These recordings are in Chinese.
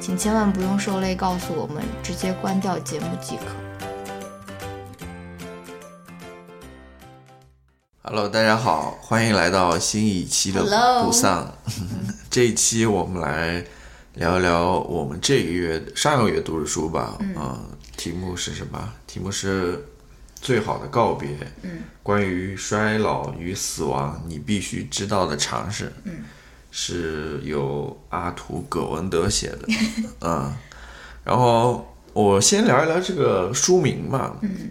请千万不用受累告诉我们，直接关掉节目即可。Hello，大家好，欢迎来到新一期的不丧。这一期我们来聊一聊我们这个月上个月读的书吧。嗯，题目是什么？题目是最好的告别。嗯，关于衰老与死亡，你必须知道的常识。嗯。是由阿图·葛文德写的，嗯，然后我先聊一聊这个书名嘛，嗯，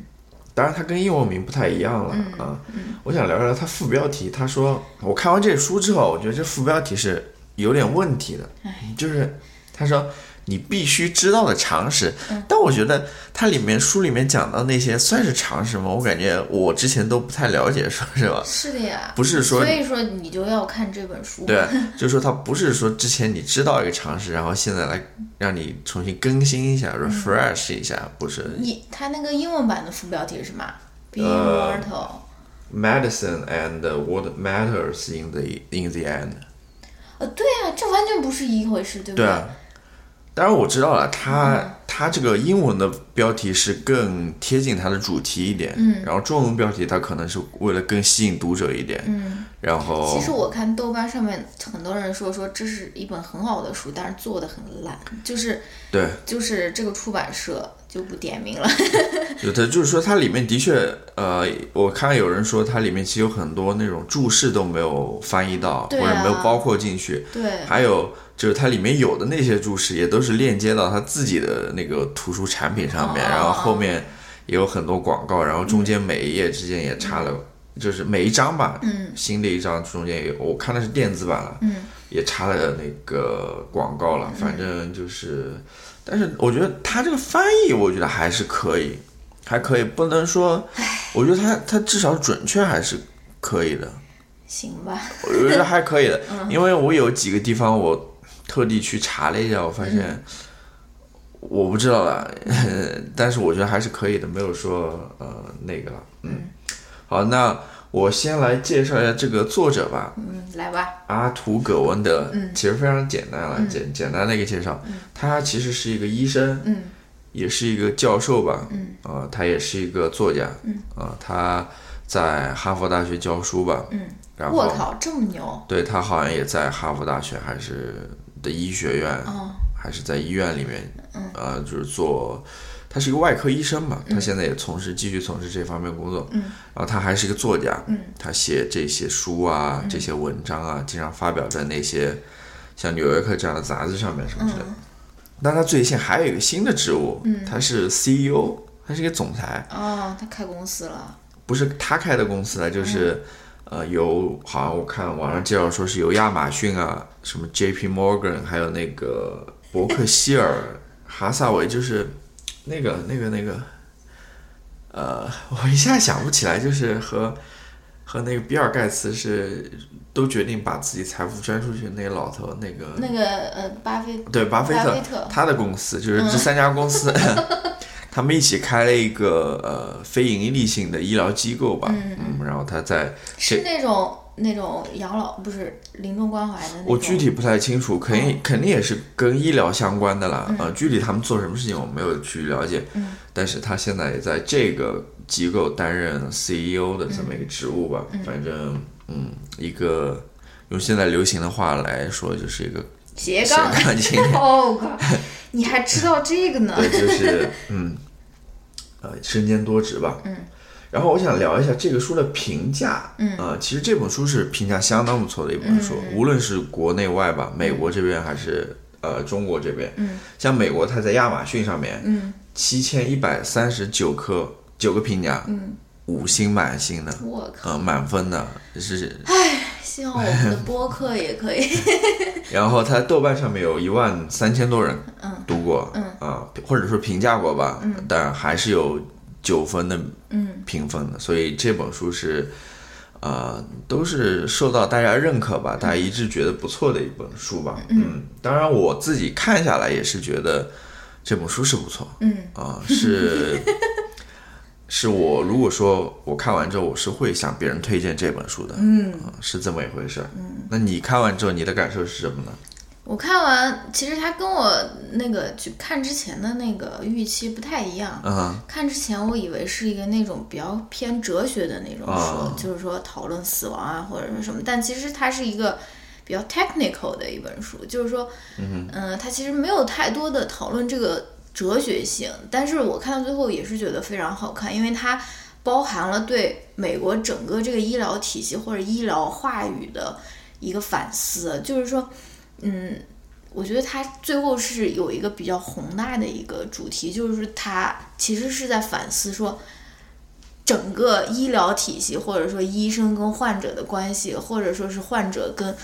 当然它跟英文名不太一样了啊，我想聊一聊它副标题。他说我看完这书之后，我觉得这副标题是有点问题的，就是他说。你必须知道的常识，但我觉得它里面书里面讲到那些算是常识吗？我感觉我之前都不太了解，说是吧？是的呀，不是说，所以说你就要看这本书。对，就是说它不是说之前你知道一个常识，然后现在来让你重新更新一下，refresh 一下，不是。你它那个英文版的副标题是什么？Being mortal, medicine and what matters in the in the end。呃，对啊，这完全不是一回事，对不对？当然我知道了，它它这个英文的标题是更贴近它的主题一点，嗯，然后中文标题它可能是为了更吸引读者一点，嗯，然后其实我看豆瓣上面很多人说说这是一本很好的书，但是做的很烂，就是对，就是这个出版社就不点名了，有的就是说它里面的确，呃，我看有人说它里面其实有很多那种注释都没有翻译到，或者没有包括进去，对，还有。就是它里面有的那些注释也都是链接到他自己的那个图书产品上面，然后后面也有很多广告，然后中间每一页之间也插了，就是每一张吧，嗯，新的一张中间有，我看的是电子版了，嗯，也插了那个广告了，反正就是，但是我觉得他这个翻译，我觉得还是可以，还可以，不能说，我觉得他他至少准确还是可以的，行吧，我觉得还可以的，因为我有几个地方我。特地去查了一下，我发现我不知道了，但是我觉得还是可以的，没有说呃那个了。嗯，好，那我先来介绍一下这个作者吧。嗯，来吧。阿图·葛文德，嗯，其实非常简单了，简简单的一个介绍。他其实是一个医生，嗯，也是一个教授吧，嗯，啊，他也是一个作家，嗯，啊，他在哈佛大学教书吧，嗯，然后我靠，这么牛！对他好像也在哈佛大学还是。的医学院，还是在医院里面，呃，就是做，他是一个外科医生嘛，他现在也从事继续从事这方面工作，然后他还是一个作家，他写这些书啊，这些文章啊，经常发表在那些像《纽约客》这样的杂志上面什么之类的。但他最近还有一个新的职务，他是 CEO，他是一个总裁。哦，他开公司了？不是他开的公司了，就是。呃，有好像我看网上介绍说是由亚马逊啊，什么 J.P. Morgan，还有那个伯克希尔哈萨韦，就是那个那个那个，呃，我一下想不起来，就是和和那个比尔盖茨是都决定把自己财富捐出去那个老头，那个那个呃，巴菲对巴菲特他的公司就是这三家公司。他们一起开了一个呃非盈利性的医疗机构吧，嗯，然后他在是那种那种养老不是临终关怀的那种，我具体不太清楚，肯定肯定也是跟医疗相关的啦，呃，具体他们做什么事情我没有去了解，嗯，但是他现在也在这个机构担任 CEO 的这么一个职务吧，反正嗯，一个用现在流行的话来说就是一个斜杠青年，哦，你还知道这个呢？对，就是嗯，呃身兼多职吧。嗯。然后我想聊一下这个书的评价。嗯。呃，其实这本书是评价相当不错的一本书，无论是国内外吧，美国这边还是呃中国这边。嗯。像美国，它在亚马逊上面，嗯，七千一百三十九颗九个评价，嗯，五星满星的，我靠，呃，满分的是。唉，希望我们的播客也可以。然后它豆瓣上面有一万三千多人读过，嗯。啊，或者说评价过吧，嗯，但还是有九分的嗯。评分的，所以这本书是，呃，都是受到大家认可吧，大家一致觉得不错的一本书吧，嗯，当然我自己看下来也是觉得这本书是不错，嗯。啊，是。是我如果说我看完之后，我是会向别人推荐这本书的，嗯，是这么一回事。嗯，那你看完之后，你的感受是什么呢？我看完，其实它跟我那个去看之前的那个预期不太一样。嗯，看之前我以为是一个那种比较偏哲学的那种书，啊就是说讨论死亡啊或者说什么，但其实它是一个比较 technical 的一本书，就是说，嗯、呃，它其实没有太多的讨论这个哲学性，但是我看到最后也是觉得非常好看，因为它包含了对美国整个这个医疗体系或者医疗话语的一个反思，就是说，嗯，我觉得它最后是有一个比较宏大的一个主题，就是它其实是在反思说，整个医疗体系或者说医生跟患者的关系，或者说是患者跟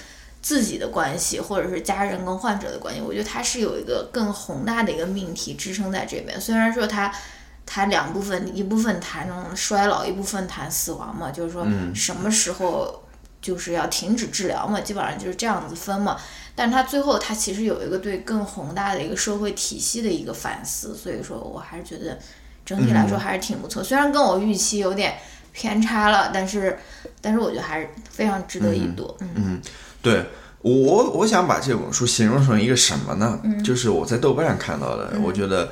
自己的关系，或者是家人跟患者的关系，我觉得它是有一个更宏大的一个命题支撑在这边。虽然说它它两部分，一部分谈衰老，一部分谈死亡嘛，就是说什么时候就是要停止治疗嘛，基本上就是这样子分嘛。但是它最后它其实有一个对更宏大的一个社会体系的一个反思，所以说我还是觉得整体来说还是挺不错。虽然跟我预期有点偏差了，但是但是我觉得还是非常值得一读。嗯嗯，对我我想把这本书形容成一个什么呢？就是我在豆瓣上看到的，我觉得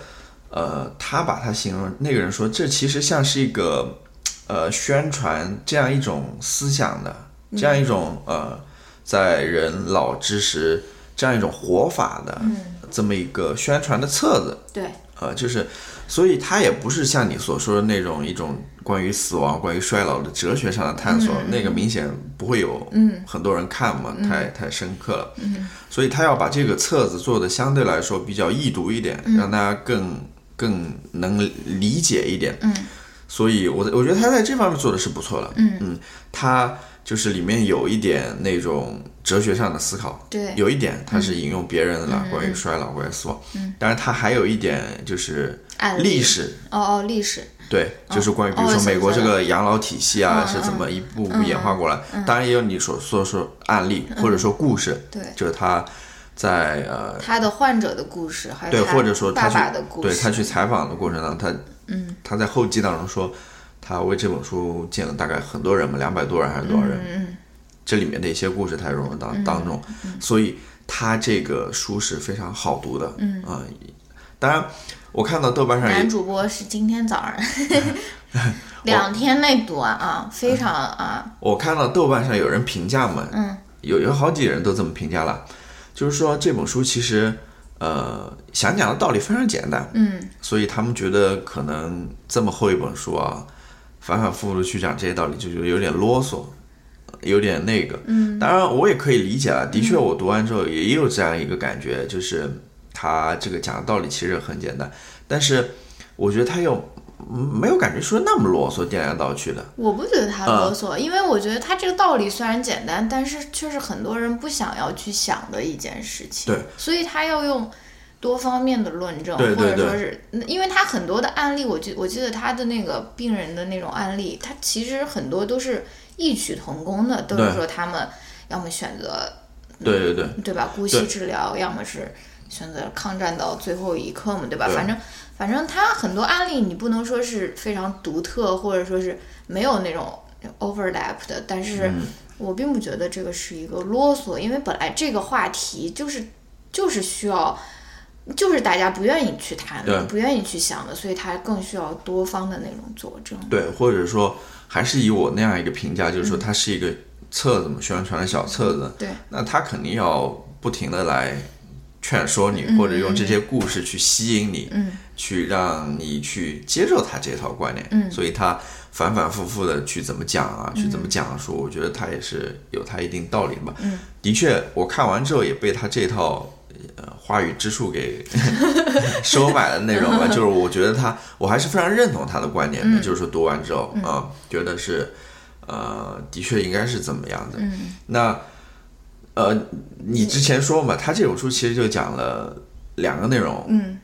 呃，他把它形容那个人说，这其实像是一个呃宣传这样一种思想的，这样一种呃。在人老之时，这样一种活法的这么一个宣传的册子，对，呃，就是，所以它也不是像你所说的那种一种关于死亡、关于衰老的哲学上的探索，那个明显不会有很多人看嘛，太太深刻了，所以他要把这个册子做的相对来说比较易读一点，让大家更更能理解一点，嗯，所以我我觉得他在这方面做的是不错的，嗯。嗯，他。就是里面有一点那种哲学上的思考，对，有一点它是引用别人的了，关于衰老，关于死亡，嗯，当然它还有一点就是历史，哦哦，历史，对，就是关于比如说美国这个养老体系啊是怎么一步步演化过来，当然也有你所说说案例或者说故事，对，就是他在呃他的患者的故事，还有对，或者说他去对他去采访的过程当中，他嗯他在后记当中说。他为这本书见了大概很多人嘛，两百多人还是多少人？嗯这里面的一些故事他融入到当中，所以他这个书是非常好读的。嗯啊，当然我看到豆瓣上男主播是今天早上 两天内读啊啊，非常啊。我看到豆瓣上有人评价嘛，嗯，有有好几人都这么评价了，就是说这本书其实呃想讲的道理非常简单。嗯，所以他们觉得可能这么厚一本书啊。反反复复的去讲这些道理，就觉得有点啰嗦，有点那个。嗯，当然我也可以理解了。的确，我读完之后也有这样一个感觉，就是他这个讲的道理其实很简单，但是我觉得他又没有感觉说那么啰嗦、颠来倒去的。我不觉得他啰嗦，因为我觉得他这个道理虽然简单，但是却是很多人不想要去想的一件事情。对，所以他要用。多方面的论证，或者说是，因为他很多的案例，我记我记得他的那个病人的那种案例，他其实很多都是异曲同工的，都是说他们要么选择，对对对，对吧？姑息治疗，要么是选择抗战到最后一刻嘛，对吧？对反正反正他很多案例，你不能说是非常独特，或者说是没有那种 overlap 的，但是我并不觉得这个是一个啰嗦，因为本来这个话题就是就是需要。就是大家不愿意去谈的，不愿意去想的，所以它更需要多方的那种佐证。对，或者说还是以我那样一个评价，就是说它是一个册子嘛，宣传的小册子。对，那他肯定要不停的来劝说你，或者用这些故事去吸引你，嗯，去让你去接受他这套观念，嗯，所以他反反复复的去怎么讲啊，去怎么讲述，我觉得他也是有他一定道理的吧，嗯，的确，我看完之后也被他这套呃话语之术给 收买的那种吧，就是我觉得他，我还是非常认同他的观点的，就是说读完之后啊，觉得是呃，的确应该是怎么样的，嗯，那。呃，你之前说嘛，他这本书其实就讲了两个内容，嗯，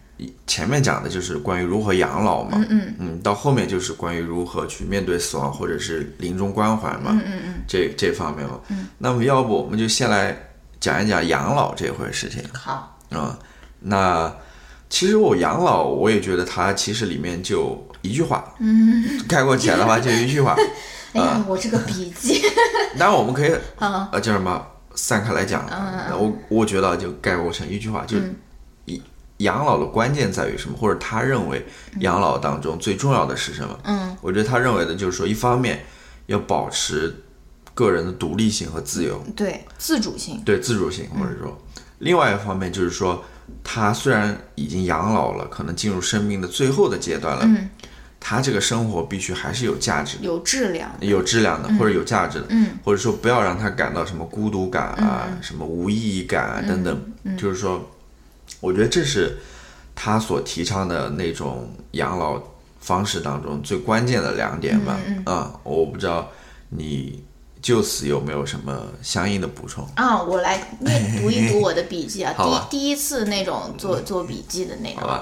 前面讲的就是关于如何养老嘛，嗯嗯。嗯，到后面就是关于如何去面对死亡或者是临终关怀嘛，嗯嗯嗯，这这方面嘛，嗯，那么要不我们就先来讲一讲养老这回事情，好，啊、那其实我养老，我也觉得它其实里面就一句话，嗯，概括起来的话就一句话，哎呀，我这个笔记，当然我们可以啊，呃叫什么散开来讲，嗯我我觉得就概括成一句话，就是嗯一养老的关键在于什么，或者他认为养老当中最重要的是什么？嗯。我觉得他认为的就是说，一方面要保持个人的独立性和自由，对，自主性，对自主性，或者说，另外一方面就是说，他虽然已经养老了，可能进入生命的最后的阶段了，嗯，他这个生活必须还是有价值的、有质量，有质量的，或者有价值的，嗯。或者说不要让他感到什么孤独感啊、什么无意义感啊等等，嗯。就是说，我觉得这是他所提倡的那种养老方式当中最关键的两点吧。嗯。啊，我不知道你就此有没有什么相应的补充？啊，我来念读一读我的笔记啊，第第一次那种做做笔记的那种，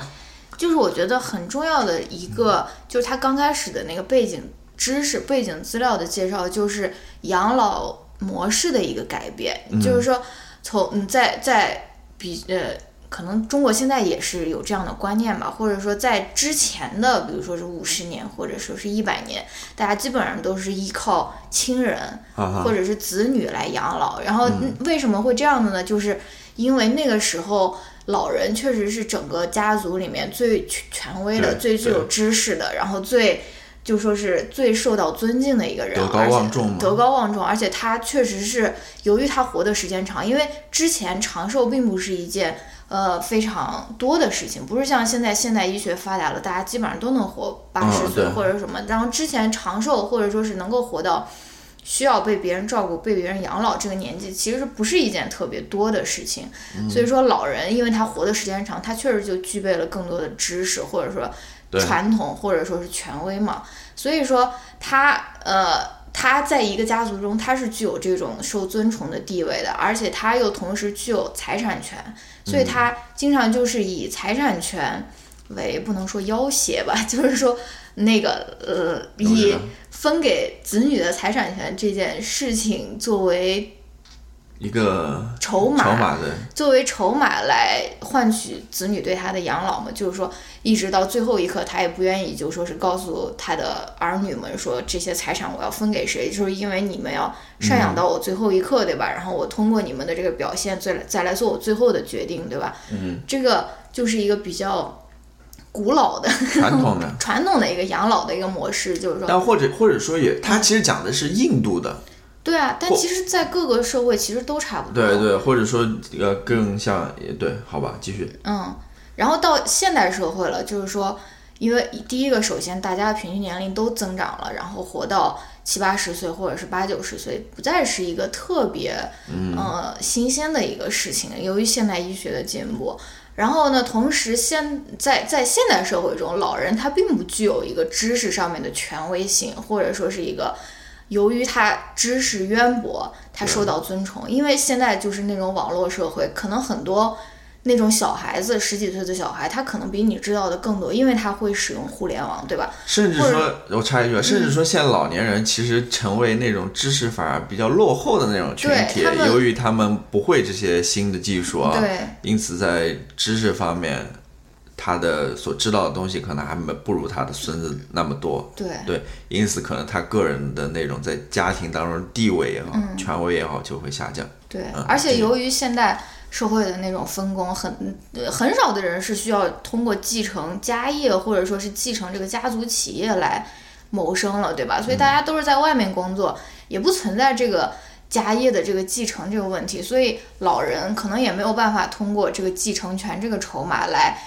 就是我觉得很重要的一个，就是他刚开始的那个背景知识、背景资料的介绍，就是养老模式的一个改变，就是说从嗯在在比呃。可能中国现在也是有这样的观念吧，或者说在之前的，比如说是五十年，或者说是一百年，大家基本上都是依靠亲人或者是子女来养老。然后嗯为什么会这样的呢？就是因为那个时候老人确实是整个家族里面最权权威的、最最具有知识的，然后最就说是最受到尊敬的一个人，德高望重嘛而且德高望重，而且他确实是由于他活的时间长，因为之前长寿并不是一件。呃，非常多的事情，不是像现在现代医学发达了，大家基本上都能活八十岁或者什么。然后之前长寿或者说是能够活到需要被别人照顾、被别人养老这个年纪，其实不是一件特别多的事情。嗯所以说，老人因为他活的时间长，他确实就具备了更多的知识，或者说传统，或者说是权威嘛。所以说他呃。他在一个家族中，他是具有这种受尊崇的地位的，而且他又同时具有财产权，所以他经常就是以财产权为不能说要挟吧，就是说那个呃，以分给子女的财产权这件事情作为一个筹码，筹码的，作为筹码来换取子女对他的养老嘛，就是说一直到最后一刻，他也不愿意就说是告诉他的儿女们说这些财产我要分给谁，就是因为你们要赡养到我最后一刻，对吧？然后我通过你们的这个表现，再来再来做我最后的决定，对吧？嗯，这个就是一个比较古老的传统的。传统的一个养老的一个模式，就是说，但或者或者说也，他其实讲的是印度的，对啊，但其实，在各个社会其实都差不多。对对，或者说呃更像也对，好吧，继续。嗯，然后到现代社会了，就是说，因为第一个，首先大家的平均年龄都增长了，然后活到七八十岁或者是八九十岁，不再是一个特别呃新鲜的一个事情。由于现代医学的进步，然后呢，同时现在在现代社会中，老人他并不具有一个知识上面的权威性，或者说是一个。由于他知识渊博，他受到尊崇。因为现在就是那种网络社会，可能很多那种小孩子，十几岁的小孩，他可能比你知道的更多，因为他会使用互联网，对吧？甚至说，我插一句啊，甚至说现在老年人其实成为那种知识反而比较落后的那种群体由于他们不会这些新的技术啊，对因此在知识方面，他的所知道的东西可能还没不如他的孙子那么多。对对，因此可能他个人的那种在家庭当中的地位也好、嗯权威也好就会下降。对嗯，而且由于现代社会的那种分工很，呃很少的人是需要通过继承家业或者说是继承这个家族企业来谋生了，对吧？所以大家都是在外面工作，也不存在这个家业的这个继承这个问题，所以老人可能也没有办法通过这个继承权这个筹码来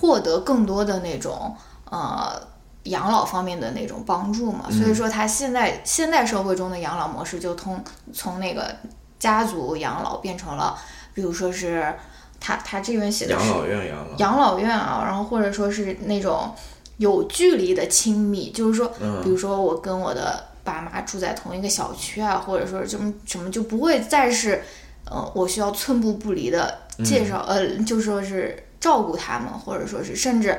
获得更多的那种呃养老方面的那种帮助嘛。所以说，他现在现代社会中的养老模式就通从那个家族养老变成了，比如说是他他这边写的养老院养老养老院啊，然后或者说是那种有距离的亲密，就是说，比如说我跟我的。爸妈住在同一个小区啊，或者说什么什么，就不会再是，呃，我需要寸步不离的介绍，呃，就说是照顾他们，或者说是甚至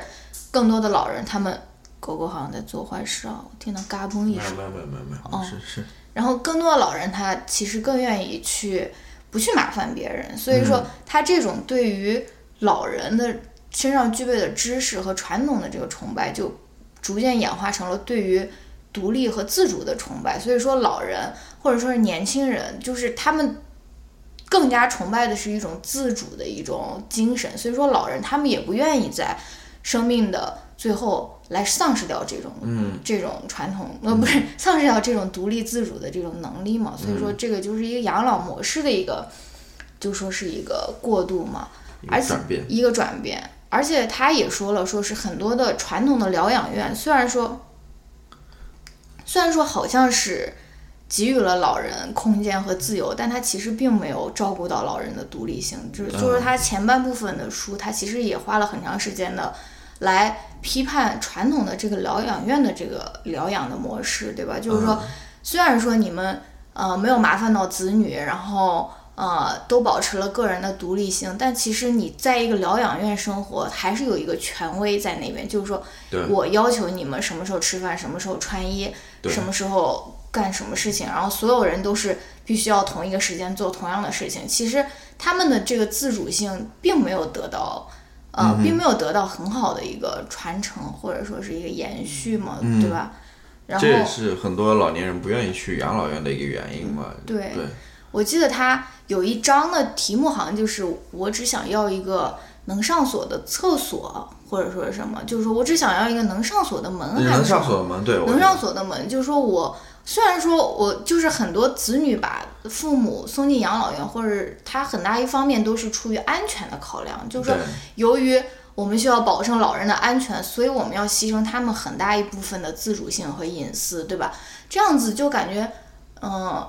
更多的老人，他们狗狗好像在做坏事啊，我听到嘎嘣一声，没有没有没有没有，是是。然后更多的老人他其实更愿意去不去麻烦别人，所以说他这种对于老人的身上具备的知识和传统的这个崇拜，就逐渐演化成了对于。独立和自主的崇拜，所以说老人或者说是年轻人，就是他们更加崇拜的是一种自主的一种精神。所以说老人他们也不愿意在生命的最后来丧失掉这种嗯这种传统呃不是丧失掉这种独立自主的这种能力嘛。所以说这个就是一个养老模式的一个，就说是一个过渡嘛，而且一个转变。而且他也说了，说是很多的传统的疗养院，虽然说。虽然说好像是给予了老人空间和自由，但他其实并没有照顾到老人的独立性。就是就是他前半部分的书，他其实也花了很长时间的来批判传统的这个疗养院的这个疗养的模式，对吧？就是说，虽然说你们呃没有麻烦到子女，然后。呃，都保持了个人的独立性，但其实你在一个疗养院生活，还是有一个权威在那边，就是说我要求你们什么时候吃饭，什么时候穿衣，什么时候干什么事情，然后所有人都是必须要同一个时间做同样的事情。其实他们的这个自主性并没有得到，呃，并没有得到很好的一个传承，或者说是一个延续嘛，对吧？然后这也是很多老年人不愿意去养老院的一个原因嘛。对，对我记得他。有一章的题目好像就是我只想要一个能上锁的厕所，或者说是什么，就是说我只想要一个能上锁的门还是，能上锁的门，对，能上锁的门，就是说我虽然说我就是很多子女把父母送进养老院，或者他很大一方面都是出于安全的考量，就是说由于我们需要保证老人的安全，所以我们要牺牲他们很大一部分的自主性和隐私，对吧？这样子就感觉，嗯。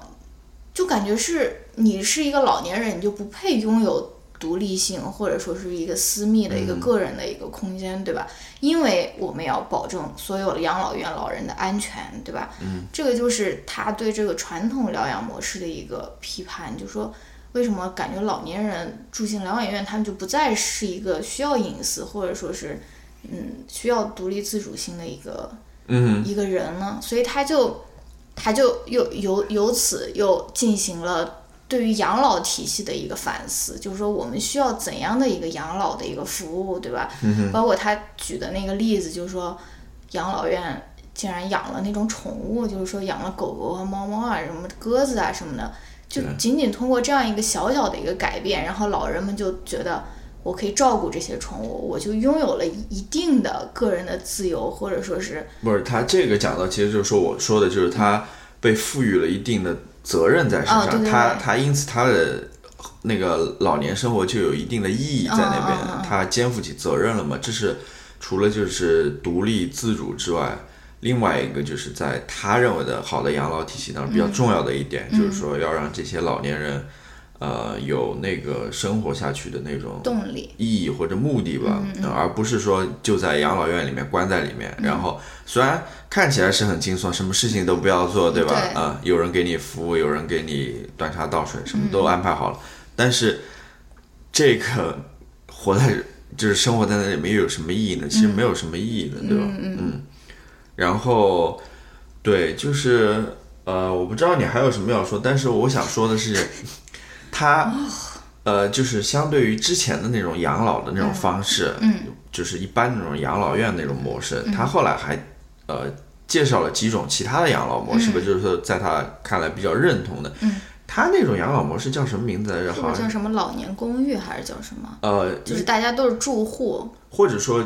就感觉是你是一个老年人，你就不配拥有独立性，或者说是一个私密的一个个人的一个空间，对吧？因为我们要保证所有的养老院老人的安全，对吧？嗯，这个就是他对这个传统疗养模式的一个批判，就说为什么感觉老年人住进疗养院，他们就不再是一个需要隐私，或者说是嗯需要独立自主性的一个嗯一个人呢？所以他就。他就又由由此又进行了对于养老体系的一个反思，就是说我们需要怎样的一个养老的一个服务，对吧？包括他举的那个例子，就是说养老院竟然养了那种宠物，就是说养了狗狗和猫猫啊，什么鸽子啊什么的，就仅仅通过这样一个小小的一个改变，然后老人们就觉得我可以照顾这些宠物，我就拥有了一定的个人的自由，或者说是不是他这个讲到，其实就是说我说的就是他。被赋予了一定的责任在身上，他他因此他的那个老年生活就有一定的意义在那边，他肩负起责任了嘛？这是除了就是独立自主之外，另外一个就是在他认为的好的养老体系当中比较重要的一点，就是说要让这些老年人。呃，有那个生活下去的那种动力、意义或者目的吧，而不是说就在养老院里面关在里面，然后虽然看起来是很轻松，什么事情都不要做，对吧？啊，有人给你服务，有人给你端茶倒水，什么都安排好了，但是这个活在就是生活在那里面又有什么意义呢？其实没有什么意义的，对吧？嗯，然后对，就是呃，我不知道你还有什么要说，但是我想说的是。它，呃，就是相对于之前的那种养老的那种方式，嗯，就是一般那种养老院那种模式，他后来还，呃，介绍了几种其他的养老模式吧，就是说在他看来比较认同的，嗯，他那种养老模式叫什么名字来着？好像叫什么老年公寓还是叫什么？呃，就是大家都是住户，或者说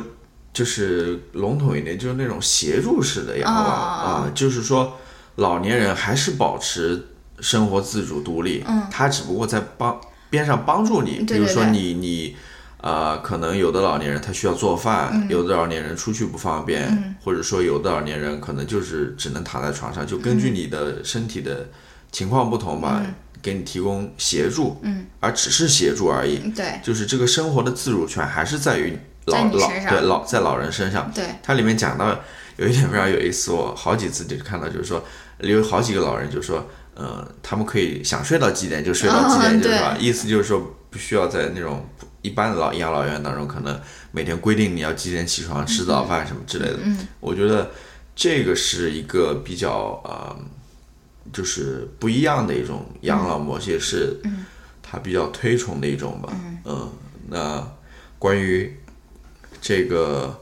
就是笼统一点，就是那种协助式的养老啊，就是说老年人还是保持。生活自主独立，嗯，他只不过在帮边上帮助你，比如说你你。呃，可能有的老年人他需要做饭，有的老年人出去不方便，或者说有的老年人可能就是只能躺在床上，就根据你的身体的情况不同吧，给你提供协助，嗯，而只是协助而已，对，就是这个生活的自主权还是在于老老对老在老人身上，对，它里面讲到有一点非常有意思，我好几次就看到，就是说有好几个老人就说，呃，他们可以想睡到几点就睡到几点，就是吧？意思就是说不需要在那种。一般的老养老院当中，可能每天规定你要几点起床吃早饭什么之类的。嗯，我觉得这个是一个比较呃，就是不一样的一种养老模式，是他比较推崇的一种吧。嗯，那关于这个，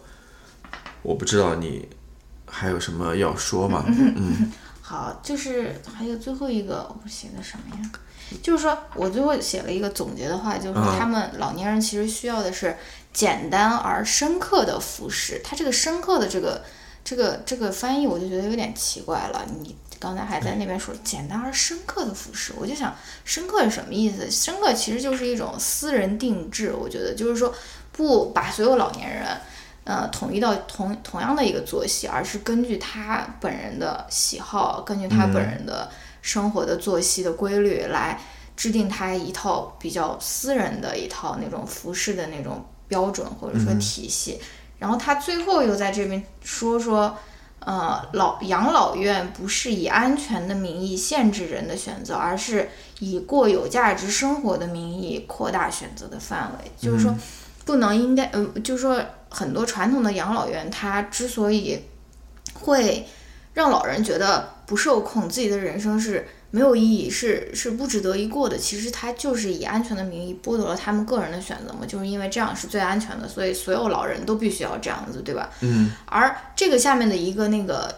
我不知道你还有什么要说吗？嗯，好，就是还有最后一个，我写的什么呀？就是说，我最后写了一个总结的话，就是，他们老年人其实需要的是简单而深刻的服饰。他这个深刻的这个这个这个翻译，我就觉得有点奇怪了。你刚才还在那边说简单而深刻的服饰，我就想，深刻是什么意思？深刻其实就是一种私人定制。我觉得就是说，不把所有老年人呃统一到同同样的一个作息，而是根据他本人的喜好，根据他本人的。生活的作息的规律来制定他一套比较私人的一套那种服饰的那种标准或者说体系，然后他最后又在这边说说，呃，老养老院不是以安全的名义限制人的选择，而是以过有价值生活的名义扩大选择的范围。就是说，不能应该，呃，就是说很多传统的养老院，它之所以会让老人觉得。不受控，自己的人生是没有意义，是是不值得一过的。其实它就是以安全的名义剥夺了他们个人的选择嘛，就是因为这样是最安全的，所以所有老人都必须要这样子，对吧？嗯。而这个下面的一个那个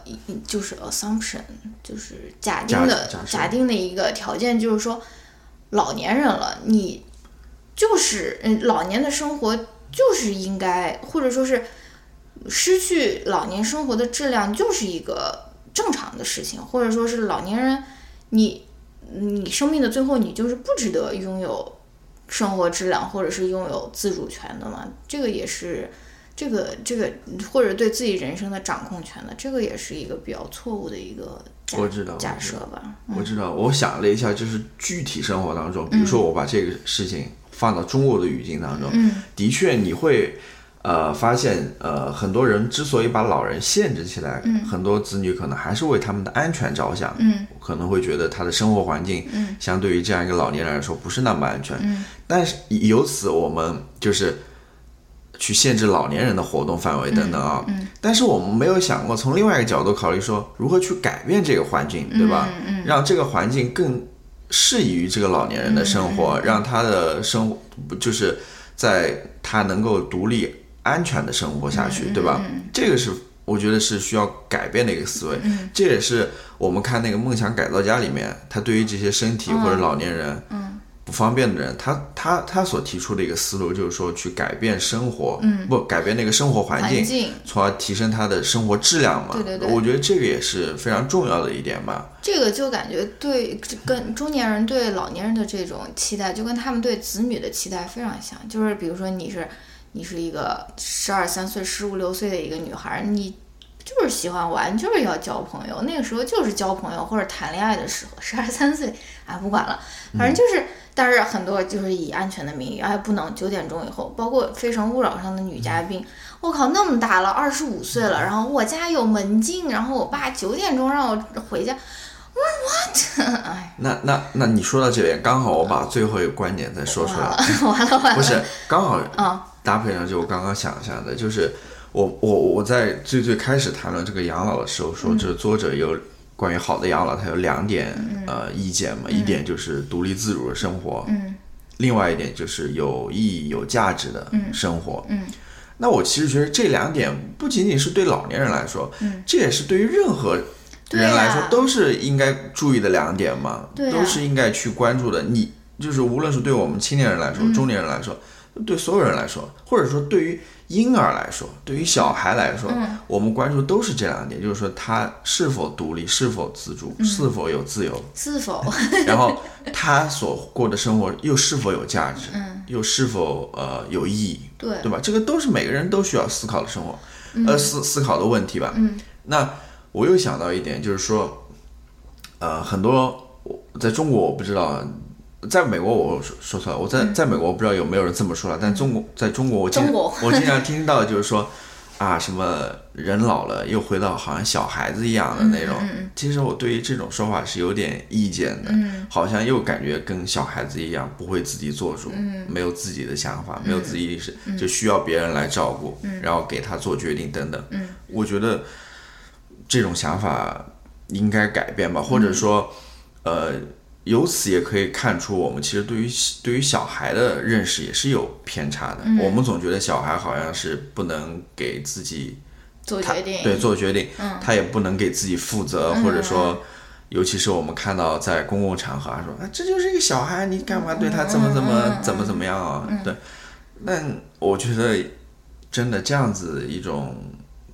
就是 assumption，就是假定的假定的一个条件，就是说老年人了，你就是嗯，老年的生活就是应该，或者说是失去老年生活的质量，就是一个。正常的事情，或者说是老年人，你你生命的最后，你就是不值得拥有生活质量，或者是拥有自主权的嘛？这个也是这个这个，或者对自己人生的掌控权的，这个也是一个比较错误的一个我知道假设吧。我知道，我想了一下，就是具体生活当中，比如说我把这个事情放到中国的语境当中，的确你会。呃，发现呃，很多人之所以把老人限制起来，很多子女可能还是为他们的安全着想，嗯，可能会觉得他的生活环境，嗯，相对于这样一个老年人来说不是那么安全，嗯，但是由此我们就是去限制老年人的活动范围等等啊，嗯，但是我们没有想过从另外一个角度考虑说如何去改变这个环境，对吧？嗯，让这个环境更适宜于这个老年人的生活，让他的生活就是在他能够独立。安全的生活下去，对吧？这个是我觉得是需要改变的一个思维。这也是我们看那个《梦想改造家》里面，他对于这些身体或者老年人不方便的人，他他他所提出的一个思路，就是说去改变生活，嗯不改变那个生活环境，从而提升他的生活质量嘛。对对对，我觉得这个也是非常重要的一点吧。这个就感觉对跟中年人对老年人的这种期待，就跟他们对子女的期待非常像。就是比如说你是。你是一个十二三岁、十五六岁的一个女孩，你就是喜欢玩，就是要交朋友。那个时候就是交朋友或者谈恋爱的时候。十二三岁，啊，不管了，反正就是。但是很多就是以安全的名义，哎，不能九点钟以后。包括《非诚勿扰》上的女嘉宾，我靠，那么大了，二十五岁了，然后我家有门禁，然后我爸九点钟让我回家。我说 what？哎，那那那你说到这边，刚好我把最后一个观点再说出来。完了完了，不是刚好啊。搭配上就我刚刚想象的，就是我我我在最最开始谈论这个养老的时候说，这作者有关于好的养老，它有两点呃意见嘛，一点就是独立自主的生活，另外一点就是有意义有价值的生活。那我其实觉得这两点不仅仅是对老年人来说，这也是对于任何人来说都是应该注意的两点嘛，都是应该去关注的。你就是无论是对我们青年人来说，中年人来说。对所有人来说，或者说对于婴儿来说，对于小孩来说，我们关注都是这两点，就是说他是否独立，是否自主，是否有自由，是否，然后他所过的生活又是否有价值，又是否呃有意义，对对吧？这个都是每个人都需要思考的生活，呃思思考的问题吧。嗯，那我又想到一点，就是说，呃，很多我在中国我不知道。在美国，我说说错了。我在在美国，我不知道有没有人这么说了。但中国，在中国，我经 我经常听到就是说，啊，什么人老了又回到好像小孩子一样的那种。其实我对于这种说法是有点意见的。好像又感觉跟小孩子一样，不会自己做主，没有自己的想法，没有自己意识，就需要别人来照顾，然后给他做决定等等。我觉得这种想法应该改变吧，或者说，呃。由此也可以看出，我们其实对于对于小孩的认识也是有偏差的。我们总觉得小孩好像是不能给自己做决定，对做决定，他也不能给自己负责，或者说，尤其是我们看到在公共场合说啊，这就是一个小孩，你干嘛对他怎么怎么怎么怎么样啊？对，那我觉得真的这样子一种。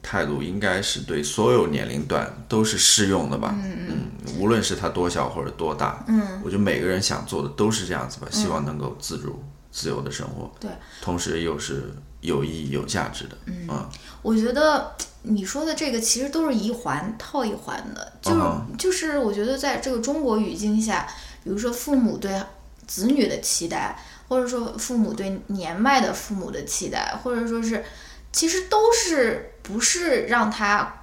态度应该是对所有年龄段都是适用的吧？嗯嗯，无论是他多小或者多大，嗯，我觉得每个人想做的都是这样子吧，希望能够自主、自由的生活，对，同时又是有意义、有价值的。嗯，我觉得你说的这个其实都是一环套一环的，就是就是我觉得在这个中国语境下，比如说父母对子女的期待，或者说父母对年迈的父母的期待，或者说是。其实都是不是让他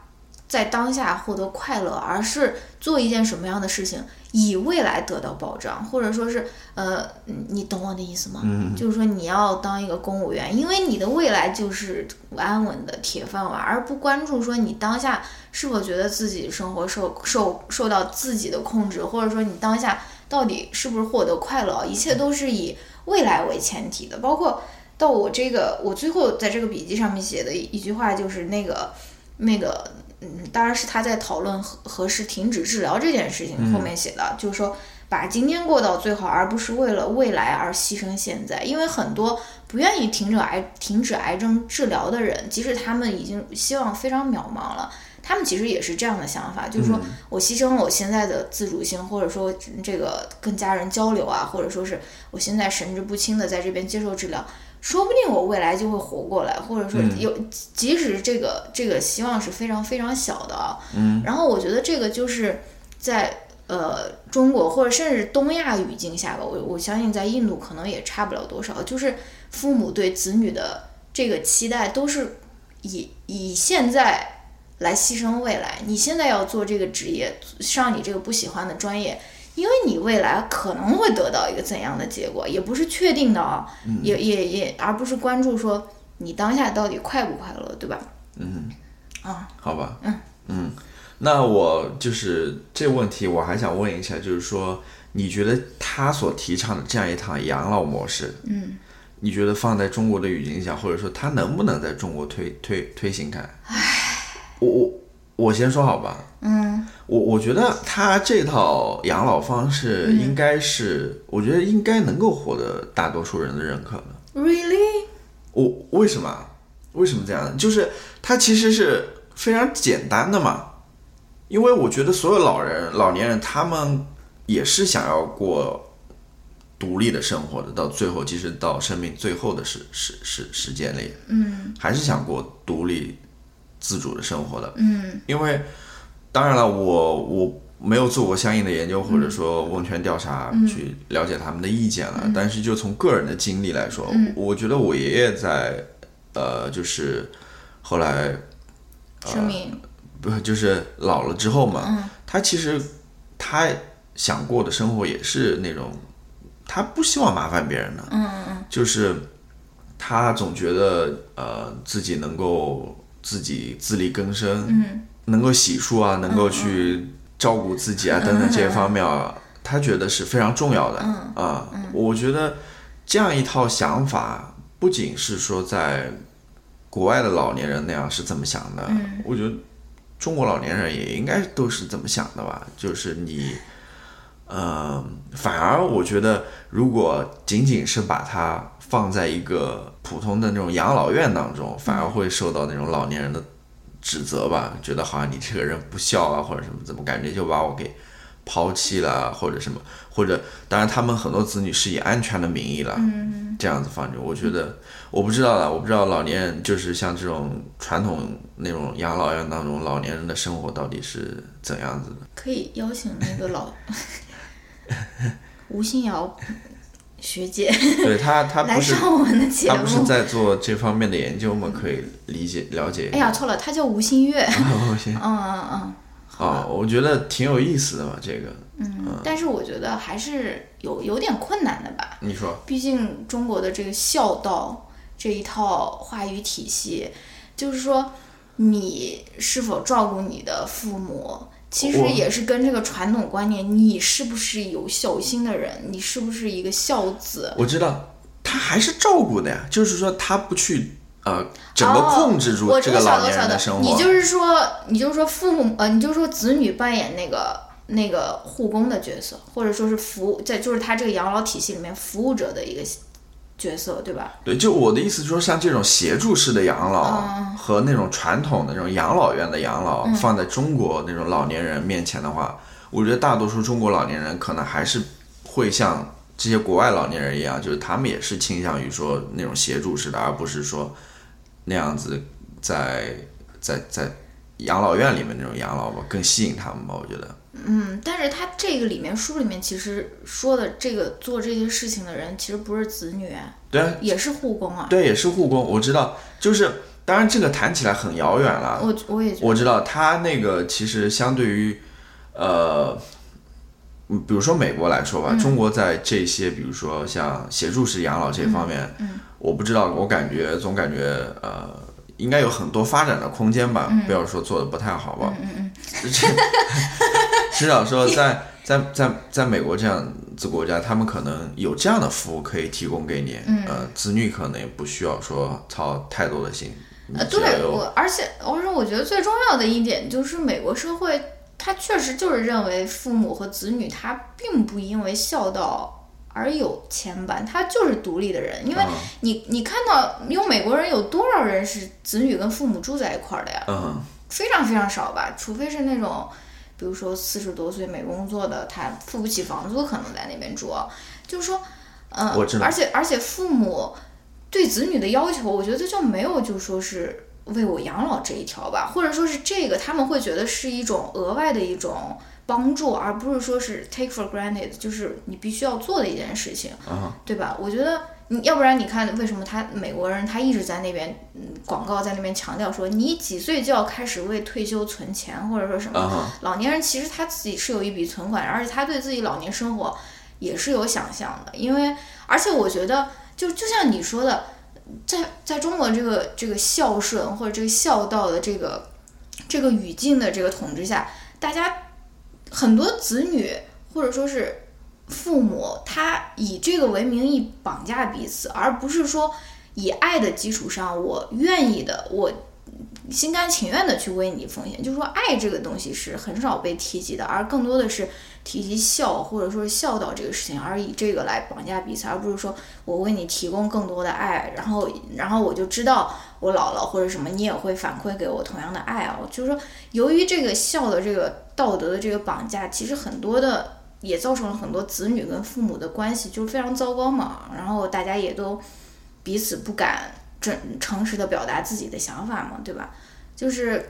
在当下获得快乐，而是做一件什么样的事情，以未来得到保障，或者说是呃，你懂我的意思吗？嗯，就是说你要当一个公务员，因为你的未来就是安稳的铁饭碗，而不关注说你当下是否觉得自己生活受受受到自己的控制，或者说你当下到底是不是获得快乐，一切都是以未来为前提的，包括。到我这个，我最后在这个笔记上面写的一句话就是那个，那个，嗯，当然是他在讨论何何时停止治疗这件事情后面写的，就是说把今天过到最好，而不是为了未来而牺牲现在。因为很多不愿意停止癌停止癌症治疗的人，即使他们已经希望非常渺茫了，他们其实也是这样的想法，就是说我牺牲了我现在的自主性，或者说这个跟家人交流啊，或者说是我现在神志不清的在这边接受治疗。说不定我未来就会活过来，或者说有，即使这个这个希望是非常非常小的啊。嗯。然后我觉得这个就是在呃中国或者甚至东亚语境下吧，我我相信在印度可能也差不了多少。就是父母对子女的这个期待都是以以现在来牺牲未来。你现在要做这个职业，上你这个不喜欢的专业。因为你未来可能会得到一个怎样的结果，也不是确定的啊，也也也，而不是关注说你当下到底快不快乐，对吧？嗯，啊，好吧，嗯。嗯，那我就是这问题，我还想问一下，就是说，你觉得他所提倡的这样一套养老模式，嗯，你觉得放在中国的语境下，或者说他能不能在中国推推推行开？唉，我我。我先说好吧，嗯，我我觉得他这套养老方式应该是，我觉得应该能够获得大多数人的认可的。Really？我为什么？为什么这样？就是它其实是非常简单的嘛，因为我觉得所有老人、老年人他们也是想要过独立的生活的，到最后，其实到生命最后的时时时时间里，嗯，还是想过独立。自主的生活的，嗯，因为当然了，我我没有做过相应的研究，或者说问卷调查去了解他们的意见了。但是就从个人的经历来说，我觉得我爷爷在呃，就是后来生命。不就是老了之后嘛，他其实他想过的生活也是那种，他不希望麻烦别人的，嗯嗯嗯，就是他总觉得呃自己能够。自己自力更生，嗯，能够洗漱啊，能够去照顾自己啊，等等这些方面啊，他觉得是非常重要的啊。我觉得这样一套想法，不仅是说在国外的老年人那样是这么想的，我觉得中国老年人也应该都是这么想的吧。就是你，嗯，反而我觉得，如果仅仅是把它放在一个普通的那种养老院当中，反而会受到那种老年人的指责吧，觉得好像你这个人不孝啊，或者什么，怎么感觉就把我给抛弃了，或者什么，或者当然他们很多子女是以安全的名义了，这样子放着，我觉得我不知道了，我不知道老年人就是像这种传统那种养老院当中老年人的生活到底是怎样子的。可以邀请那个老 吴新瑶学姐，对他，他 不是上我们的节目，是在做这方面的研究吗？可以理解了解。哎呀，错了，他叫吴新月。吴新，嗯嗯嗯。哦，我觉得挺有意思的嘛，这个。嗯，但是我觉得还是有有点困难的吧。你说。毕竟中国的这个孝道这一套话语体系，就是说你是否照顾你的父母。其实也是跟这个传统观念，你是不是有孝心的人？你是不是一个孝子？我知道，他还是照顾的呀，就是说他不去呃整个控制住这个老年人的生活。你就是说，你就是说父母呃，你就是说子女扮演那个那个护工的角色，或者说是服务在就是他这个养老体系里面服务者的一个。角色对吧？对，就我的意思，是说像这种协助式的养老和那种传统的那种养老院的养老，放在中国那种老年人面前的话，我觉得大多数中国老年人可能还是会像这些国外老年人一样，就是他们也是倾向于说那种协助式的，而不是说那样子在在在养老院里面那种养老吧，更吸引他们吧，我觉得。嗯，但是他这个里面书里面其实说的这个做这些事情的人，其实不是子女，对，也是护工啊，对，也是护工。我知道，就是当然这个谈起来很遥远了。我我也我知道，他那个其实相对于呃，比如说美国来说吧，中国在这些比如说像协助式养老这方面，嗯，我不知道，我感觉总感觉呃，应该有很多发展的空间吧，不要说做的不太好吧，嗯嗯。至少 说，在在在在美国这样子国家，他们可能有这样的服务可以提供给你，呃，子女可能也不需要说操太多的心。呃，对我，而且我说我觉得最重要的一点就是，美国社会它确实就是认为父母和子女他并不因为孝道而有牵绊，他就是独立的人。因为你你看到因为美国人有多少人是子女跟父母住在一块儿的呀？嗯，非常非常少吧，除非是那种。比如说四十多岁没工作的，他付不起房租，可能在那边住。就是说，嗯，而且而且父母对子女的要求，我觉得就没有就说是为我养老这一条吧，或者说是这个他们会觉得是一种额外的一种帮助，而不是说是 take for granted，就是你必须要做的一件事情，对吧？我觉得。你要不然你看为什么他美国人他一直在那边嗯广告在那边强调说你几岁就要开始为退休存钱或者说什么老年人其实他自己是有一笔存款，而且他对自己老年生活也是有想象的，因为而且我觉得就就像你说的，在在中国这个这个孝顺或者这个孝道的这个这个语境的这个统治下，大家很多子女或者说是。父母他以这个为名义绑架彼此，而不是说以爱的基础上，我愿意的，我心甘情愿的去为你奉献。就是说，爱这个东西是很少被提及的，而更多的是提及孝或者说孝道这个事情，而以这个来绑架彼此，而不是说我为你提供更多的爱，然后然后我就知道我老了或者什么，你也会反馈给我同样的爱啊。就是说，由于这个孝的这个道德的这个绑架，其实很多的。也造成了很多子女跟父母的关系就是非常糟糕嘛，然后大家也都彼此不敢真诚实的表达自己的想法嘛，对吧？就是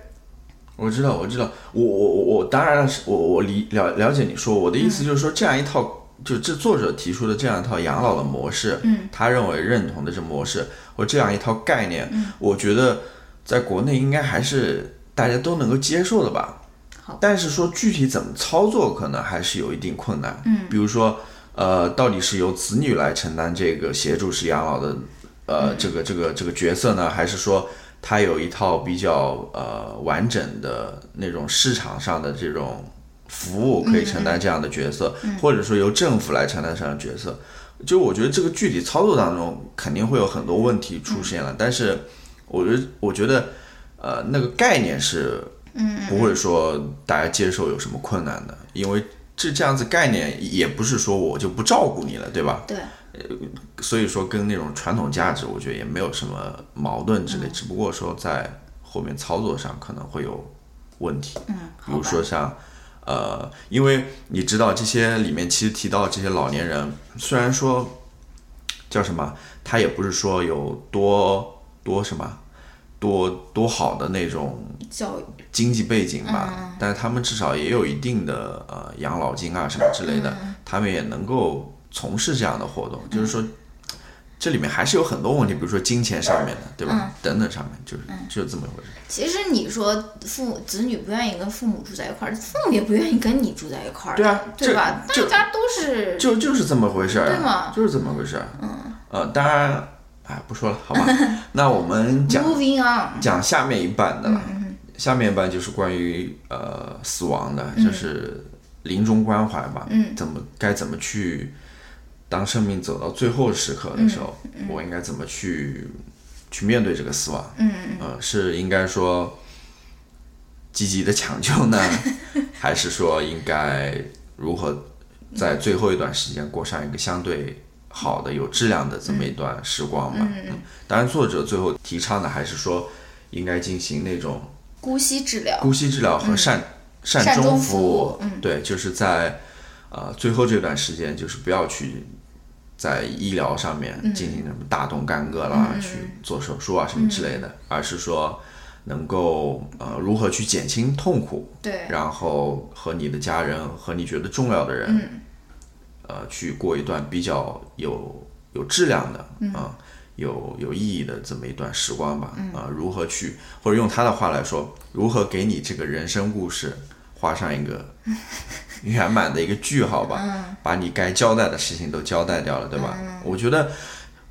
我知道，我知道，我我我我当然是我我理了了解你说我的意思就是说这样一套就这作者提出的这样一套养老的模式，嗯，他认为认同的这模式或这样一套概念，嗯，我觉得在国内应该还是大家都能够接受的吧。但是说具体怎么操作，可能还是有一定困难。嗯，比如说，呃，到底是由子女来承担这个协助式养老的，呃，这个这个这个角色呢，还是说他有一套比较呃完整的那种市场上的这种服务可以承担这样的角色，或者说由政府来承担这样的角色？就我觉得这个具体操作当中肯定会有很多问题出现了。但是，我觉得我觉得，呃，那个概念是。不会说大家接受有什么困难的，因为这这样子概念也不是说我就不照顾你了，对吧？对，所以说跟那种传统价值，我觉得也没有什么矛盾之类，只不过说在后面操作上可能会有问题。嗯，比如说像，呃，因为你知道这些里面其实提到这些老年人，虽然说叫什么，他也不是说有多多什么。多多好的那种教育经济背景吧，但是他们至少也有一定的呃养老金啊什么之类的，他们也能够从事这样的活动。就是说，这里面还是有很多问题，比如说金钱上面的，对吧？等等上面，就是就是这么回事。其实你说父子女不愿意跟父母住在一块儿，父母也不愿意跟你住在一块儿，对啊，对吧？大家都是就就是这么回事儿，对吗？就是这么回事儿。嗯呃，当然。哎，不说了，好吧。那我们讲讲下面一半的了。下面一半就是关于呃死亡的，就是临终关怀吧。嗯，怎么该怎么去？当生命走到最后时刻的时候，我应该怎么去去面对这个死亡？嗯呃，是应该说积极的抢救呢，还是说应该如何在最后一段时间过上一个相对？好的，有质量的这么一段时光吧。嗯，当然，作者最后提倡的还是说，应该进行那种姑息治疗、姑息治疗和善善终服务。嗯，对，就是在呃最后这段时间，就是不要去在医疗上面进行什么大动干戈啦，去做手术啊什么之类的，而是说能够呃如何去减轻痛苦。对，然后和你的家人和你觉得重要的人。呃，去过一段比较有有质量的啊，有有意义的这么一段时光吧。啊，如何去，或者用他的话来说，如何给你这个人生故事画上一个圆满的一个句号吧？把你该交代的事情都交代掉了，对吧？我觉得，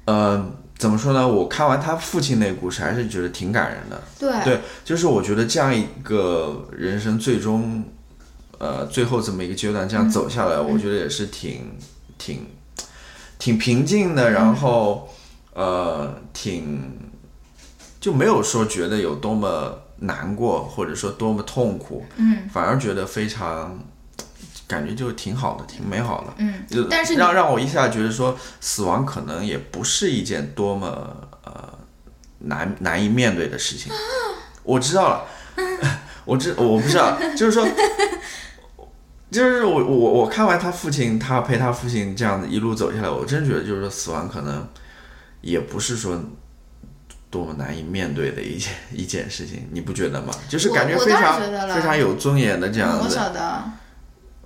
呃，怎么说呢？我看完他父亲那故事，还是觉得挺感人的。对，对，就是我觉得这样一个人生最终。呃，最后这么一个阶段，这样走下来，我觉得也是挺挺挺平静的，然后呃，挺就没有说觉得有多么难过，或者说多么痛苦，嗯，反而觉得非常感觉就挺好的，挺美好的，嗯，就但是让让我一下觉得说，死亡可能也不是一件多么呃难难以面对的事情。我知道了，我知我不知道，就是说。就是我我我看完他父亲，他陪他父亲这样子一路走下来，我真觉得就是说死亡可能也不是说多么难以面对的一件 一件事情，你不觉得吗？就是感觉非常非常有尊严的这样子。我晓得。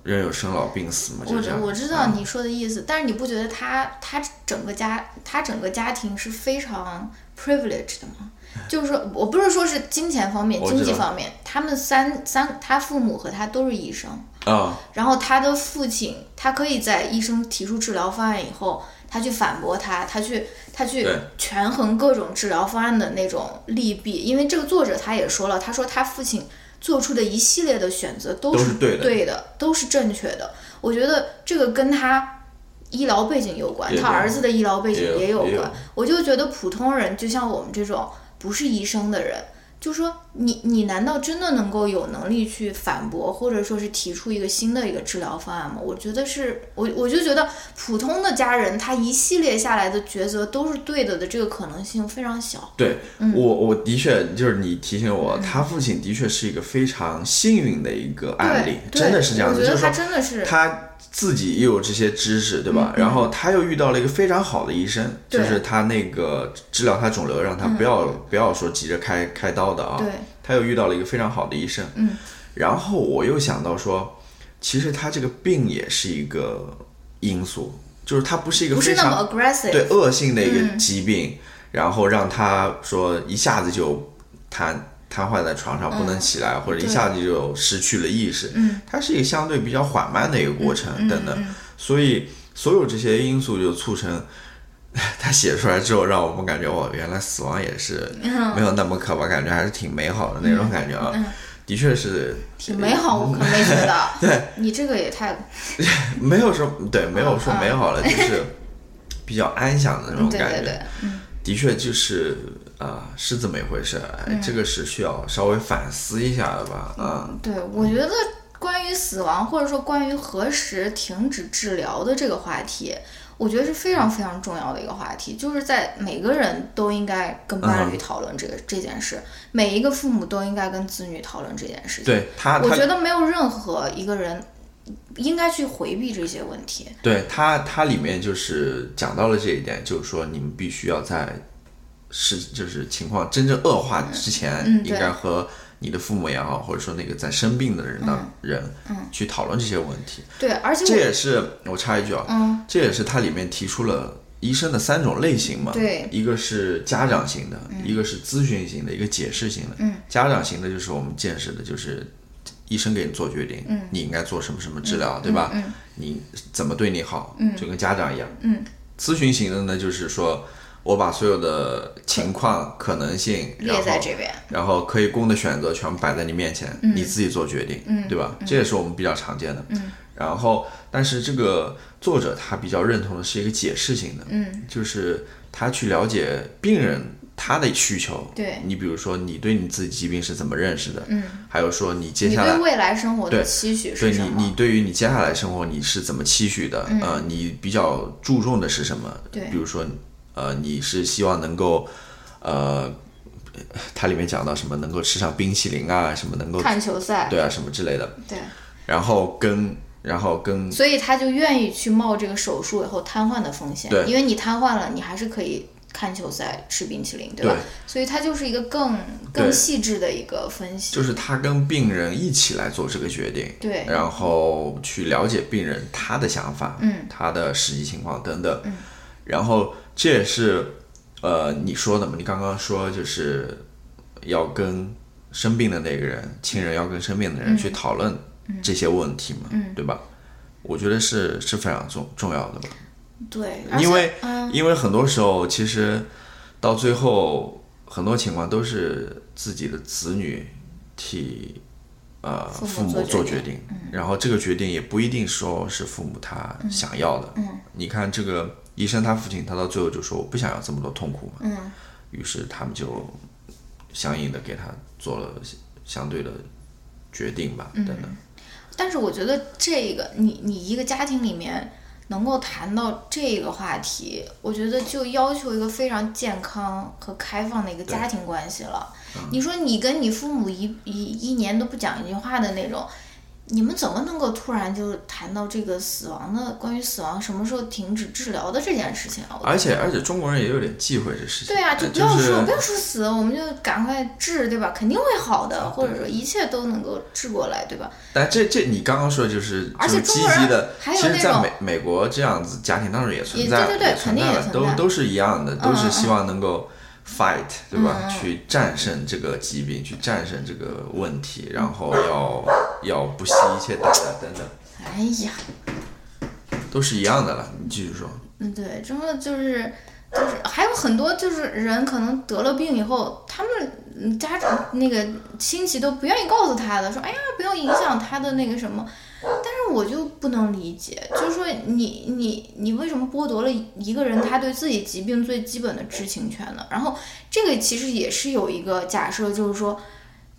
人有生老病死嘛，就这样。我我知道你说的意思，但是你不觉得他他整个家他整个家庭是非常 privileged 的吗？就是说我不是说是金钱方面、经济方面，他们三三他父母和他都是医生。啊，然后他的父亲，他可以在医生提出治疗方案以后，他去反驳他，他去他去权衡各种治疗方案的那种利弊。因为这个作者他也说了，他说他父亲做出的一系列的选择都是对的，都是正确的。我觉得这个跟他医疗背景有关，他儿子的医疗背景也有关。我就觉得普通人，就像我们这种不是医生的人。就说你你难道真的能够有能力去反驳，或者说是提出一个新的一个治疗方案吗？我觉得是我我就觉得普通的家人他一系列下来的抉择都是对的的这个可能性非常小。对我我的确就是你提醒我，他父亲的确是一个非常幸运的一个案例，真的是这样子。就是他真的是他。自己又有这些知识，对吧？然后他又遇到了一个非常好的医生，就是他那个治疗他肿瘤，让他不要不要说急着开开刀的啊。对，他又遇到了一个非常好的医生。嗯，然后我又想到说，其实他这个病也是一个因素，就是他不是一个非常对恶性的一个疾病，然后让他说一下子就瘫。瘫痪在床上不能起来，或者一下子就失去了意识。嗯，它是一个相对比较缓慢的一个过程，等等。所以所有这些因素就促成 他写出来之后，让我们感觉哦，原来死亡也是没有那么可怕，感觉还是挺美好的那种感觉啊。的确是挺美好，我可没觉得。对你这个也太 没有说对，没有说美好了，就是比较安详的那种感觉。对对对，的确就是。啊，是这么一回事，哎，这个是需要稍微反思一下的吧？啊，对，我觉得关于死亡或者说关于何时停止治疗的这个话题，我觉得是非常非常重要的一个话题，就是在每个人都应该跟伴侣讨论这个这件事，每一个父母都应该跟子女讨论这件事情。对他，我觉得没有任何一个人应该去回避这些问题。对他，他里面就是讲到了这一点，就是说你们必须要在是就是情况真正恶化之前，应该和。你的父母也好，或者说那个在生病的人的人，去讨论这些问题。对，而且这也是我插一句啊，这也是它里面提出了医生的三种类型嘛。对，一个是家长型的，一个是咨询型的，一个解释型的。嗯，家长型的就是我们见识的，就是医生给你做决定，你应该做什么什么治疗，对吧？嗯，你怎么对你好，就跟家长一样。嗯，咨询型的呢，就是说。我把所有的情况可能性列在这边，然后可以供的选择全部摆在你面前，你自己做决定，对吧？这也是我们比较常见的。嗯然后，但是这个作者他比较认同的是一个解释性的，嗯就是他去了解病人他的需求。对，你比如说你对你自己疾病是怎么认识的？嗯，还有说你接下来未来生活的期许是什么？对你，你对于你接下来生活你是怎么期许的？呃，你比较注重的是什么？对，比如说。呃，你是希望能够，呃，它里面讲到什么能够吃上冰淇淋啊，什么能够看球赛，对啊，什么之类的。对。然后跟，然后跟。所以他就愿意去冒这个手术以后瘫痪的风险，对，因为你瘫痪了，你还是可以看球赛、吃冰淇淋，对吧？所以他就是一个更更细致的一个分析。就是他跟病人一起来做这个决定，对，然后去了解病人他的想法，嗯，他的实际情况等等，嗯，然后。这也是，呃，你说的嘛？你刚刚说就是要跟生病的那个人，亲人要跟生病的人去讨论这些问题嘛，对吧？我觉得是是非常重重要的吧。对，因为因为很多时候其实到最后很多情况都是自己的子女替呃父母做决定，然后这个决定也不一定说是父母他想要的。嗯，你看这个。医生他父亲，他到最后就说我不想要这么多痛苦嘛，嗯，于是他们就相应的给他做了相对的决定吧，等等。但是我觉得这个你你一个家庭里面能够谈到这个话题，我觉得就要求一个非常健康和开放的一个家庭关系了。你说你跟你父母一一一年都不讲一句话的那种。你们怎么能够突然就谈到这个死亡的关于死亡什么时候停止治疗的这件事情啊？而且而且中国人也有点忌讳这事情。对啊，就不要说不要说死，我们就赶快治，对吧？肯定会好的，或者说一切都能够治过来，对吧？但这这你刚刚说的就是而且积极的，还有其实在美美国这样子家庭当中也存在，对对对，肯定也存在，都都是一样的，都是希望能够。Fight 对吧？嗯去战胜这个疾病，去战胜这个问题，然后要要不惜一切代价等等。哎呀，都是一样的了。你继续说。嗯，对，真的就是就是还有很多就是人可能得了病以后，他们家长那个亲戚都不愿意告诉他的，说哎呀，不要影响他的那个什么。但是我就不能理解，就是说你你你为什么剥夺了一个人他对自己疾病最基本的知情权呢？然后这个其实也是有一个假设，就是说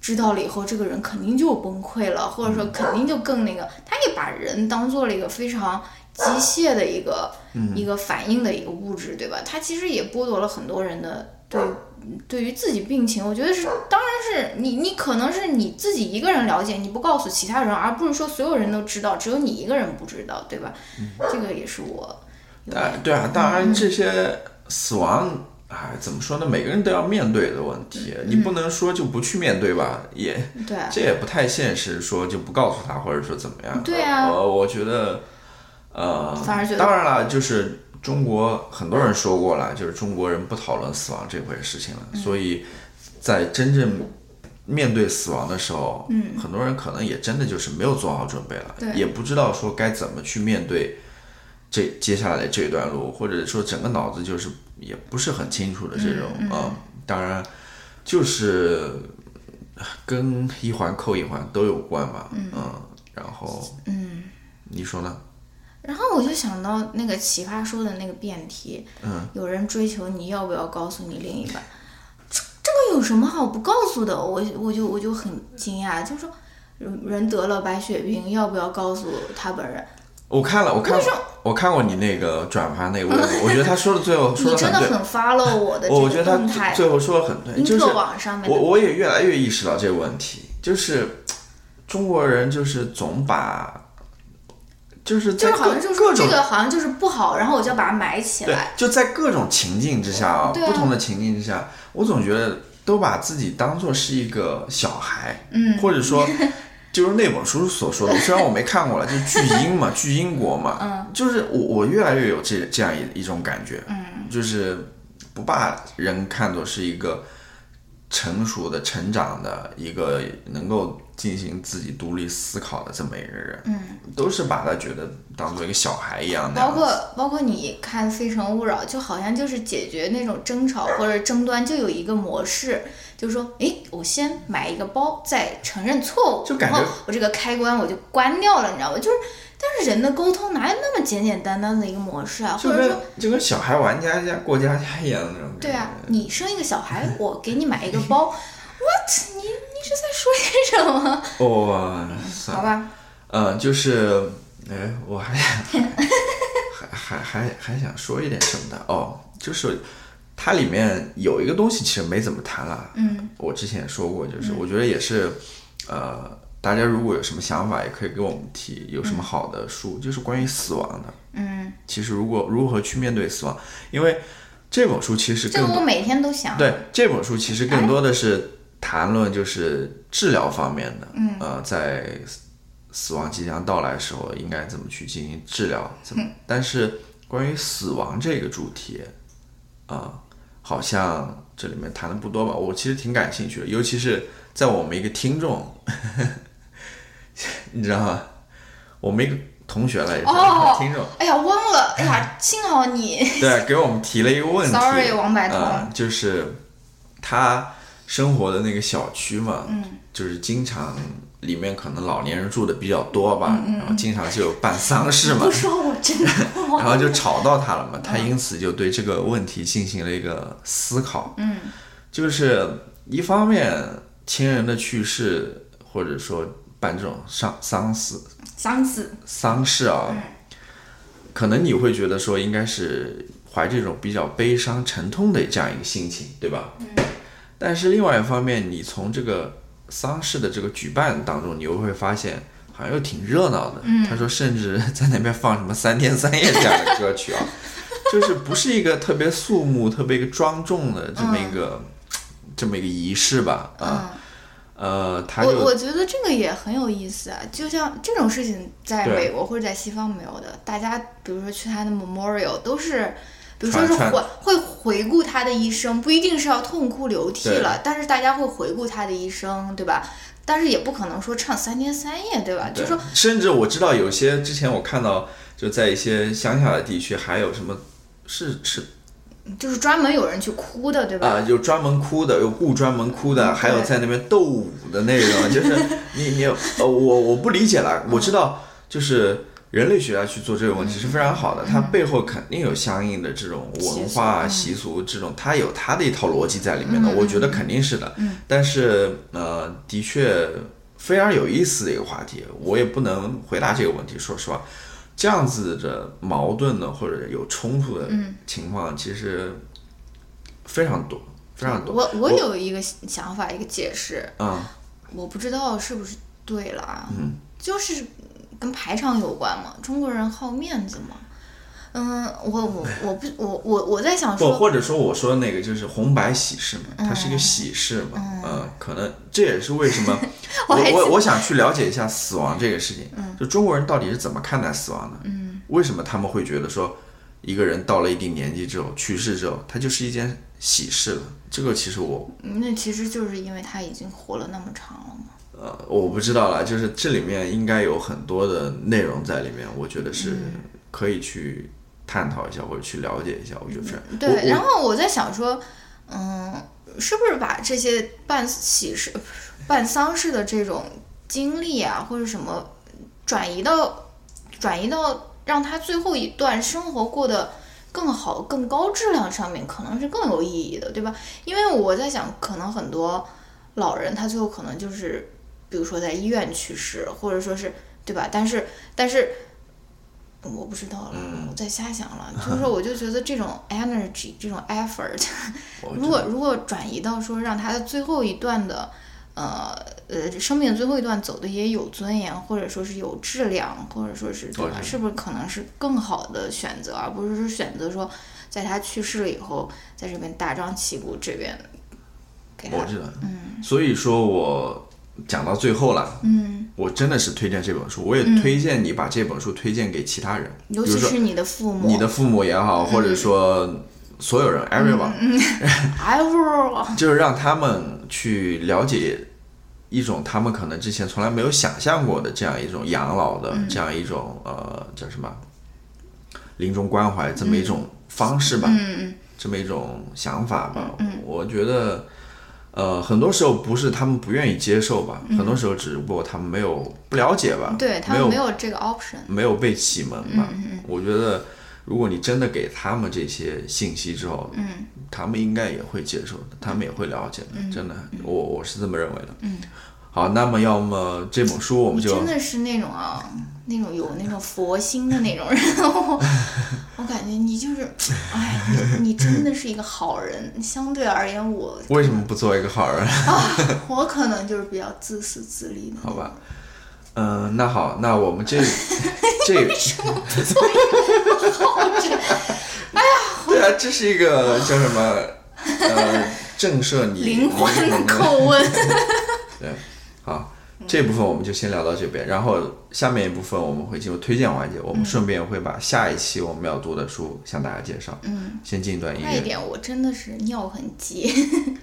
知道了以后这个人肯定就崩溃了，或者说肯定就更那个，他也把人当做了一个非常机械的一个一个反应的一个物质，对吧？他其实也剥夺了很多人的对。对于自己病情，我觉得是，当然是你，你可能是你自己一个人了解，你不告诉其他人，而不是说所有人都知道，只有你一个人不知道，对吧？这个也是我。哎，对啊，当然这些死亡，哎，怎么说呢？每个人都要面对的问题，你不能说就不去面对吧？也，对，这也不太现实，说就不告诉他，或者说怎么样？对啊。我，我觉得，呃，反而觉得，当然了，就是。中国很多人说过了，就是中国人不讨论死亡这回事情了，所以在真正面对死亡的时候，嗯，很多人可能也真的就是没有做好准备了，也不知道说该怎么去面对这接下来这段路，或者说整个脑子就是也不是很清楚的这种啊。当然，就是跟一环扣一环都有关吧，嗯，然后，嗯，你说呢？然后我就想到那个奇葩说的那个辩题，嗯，有人追求你要不要告诉你另一半，这这个有什么好不告诉的？我我就我就很惊讶，就说人得了白血病要不要告诉他本人？我看了，我看了我看过你那个转发那个微博，我觉得他说的最后 说的很对，很 follow 我的我觉得他最后说的很对，就是我我也越来越意识到这个问题，就是中国人就是总把。就是就是好像就是这个好像就是不好，然后我就要把它埋起来。对，就在各种情境之下啊，不同的情境之下，我总觉得都把自己当做是一个小孩，嗯，或者说 就是那本书所说的，虽然我没看过了，就是巨婴嘛，巨婴国嘛，嗯，就是我我越来越有这这样一一种感觉，嗯，就是不把人看作是一个成熟的、成长的一个能够。进行自己独立思考的这么一个人，嗯，都是把他觉得当做一个小孩一样的。包括包括你看《非诚勿扰》，就好像就是解决那种争吵或者争端，就有一个模式，就是说，哎，我先买一个包，再承认错误，就感觉我这个开关我就关掉了，你知道吗？就是，但是人的沟通哪有那么简简单单的一个模式啊？或者说，就跟小孩玩家家过家家一样的那种。对啊，你生一个小孩，我给你买一个包。What？你你是在说些什么？哦，好吧。嗯，就是，哎，我还 想，还还还还想说一点什么的哦，就是它里面有一个东西其实没怎么谈了。嗯，我之前也说过，就是我觉得也是，呃，大家如果有什么想法，也可以给我们提，有什么好的书，就是关于死亡的。嗯，其实如果如何去面对死亡，因为这本书其实这我每天都想。对，这本书其实更多的是。谈论就是治疗方面的，嗯呃，在死亡即将到来的时候，应该怎么去进行治疗？怎么？但是关于死亡这个主题，啊，好像这里面谈的不多吧？我其实挺感兴趣的，尤其是在我们一个听众，你知道吗？我们一个同学来着，听众。哎呀，忘了！哎呀，幸好你对给我们提了一个问题。Sorry，王白头，就是他。生活的那个小区嘛，就是经常里面可能老年人住的比较多吧，然后经常就有办丧事嘛，不说我真的，然后就吵到他了嘛，他因此就对这个问题进行了一个思考，嗯，就是一方面亲人的去世或者说办这种丧丧事，丧事。丧事啊，可能你会觉得说应该是怀这种比较悲伤沉痛的这样一个心情，对吧？嗯。但是另外一方面，你从这个丧事的这个举办当中，你又会发现好像又挺热闹的。他说，甚至在那边放什么三天三夜这样的歌曲啊，就是不是一个特别肃穆、特别一个庄重的这么一个这么一个仪式吧？啊，呃，他我我觉得这个也很有意思啊。就像这种事情，在美国或者在西方没有的，大家比如说去他的 memorial 都是。比如说是回会回顾他的一生，不一定是要痛哭流涕了，但是大家会回顾他的一生，对吧？但是也不可能说唱三天三夜，对吧？就说甚至我知道有些之前我看到就在一些乡下的地区，还有什么是是，就是专门有人去哭的，对吧？啊，有专门哭的，有不专门哭的，还有在那边斗舞的那种，就是你你呃，我我不理解了，我知道就是。人类学家去做这个问题是非常好的，它背后肯定有相应的这种文化习俗，这种它有它的一套逻辑在里面的，我觉得肯定是的。但是呃，的确非常有意思的一个话题，我也不能回答这个问题。说实话，这样子的矛盾的或者有冲突的情况其实非常多，非常多。我我有一个想法，一个解释，嗯，我不知道是不是对了啊，嗯，就是。跟排场有关吗？中国人好面子吗？嗯，我我我不我我我在想说，或者说我说的那个就是红白喜事嘛，它是一个喜事嘛，嗯，可能这也是为什么 我我我想去了解一下死亡这个事情，就中国人到底是怎么看待死亡的？嗯，为什么他们会觉得说一个人到了一定年纪之后去世之后，他就是一件喜事了？这个其实我那其实就是因为他已经活了那么长了嘛。呃，我不知道啦，就是这里面应该有很多的内容在里面，我觉得是可以去探讨一下或者去了解一下。我觉得对。然后我在想说，嗯，是不是把这些办喜事、办丧事的这种经历啊，或者什么转移到转移到让他最后一段生活过得更好、更高质量上面，可能是更有意义的，对吧？因为我在想，可能很多老人他最后可能就是。比如说在医院去世，或者说是对吧？但是但是我不知道了，我在瞎想了。就是说，我就觉得这种 energy，这种 effort，如果如果转移到说让他的最后一段的，呃呃，生命最后一段走的也有尊严，或者说是有质量，或者说是对吧？是不是可能是更好的选择，而不是说选择说在他去世了以后，在这边大张旗鼓这边给他？我知道，嗯，所以说我。讲到最后了，嗯，我真的是推荐这本书，我也推荐你把这本书推荐给其他人，尤其是你的父母，你的父母也好，或者说所有人，everyone，everyone，就是让他们去了解一种他们可能之前从来没有想象过的这样一种养老的这样一种呃叫什么临终关怀这么一种方式吧，嗯嗯，这么一种想法吧，嗯，我觉得。呃，很多时候不是他们不愿意接受吧，很多时候只不过他们没有不了解吧，对他们没有这个 option，没有被启蒙吧。我觉得，如果你真的给他们这些信息之后，嗯，他们应该也会接受的，他们也会了解的，真的，我我是这么认为的。嗯。好，那么要么这本书我们就真的是那种啊，那种有那种佛心的那种人，我感觉你就是，哎，你你真的是一个好人。相对而言，我为什么不做一个好人啊？我可能就是比较自私自利的。好吧，嗯，那好，那我们这 这为什么不做一个好人？哎呀，对啊，这是一个叫什么？呃，震慑你灵魂的叩问。对。好，这部分我们就先聊到这边，然后下面一部分我们会进入推荐环节，我们顺便会把下一期我们要读的书向大家介绍。嗯，先进一段音乐。快一点，我真的是尿很急。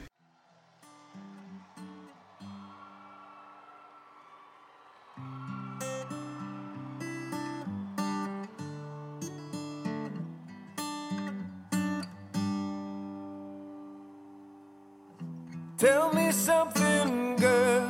Tell me something, girl.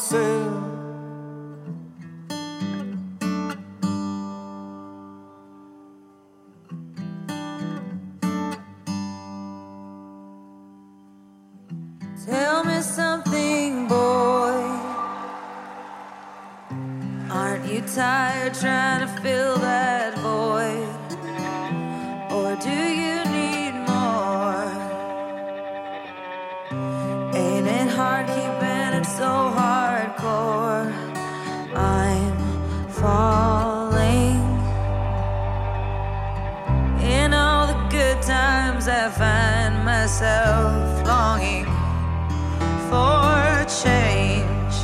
Myself. Myself longing for change.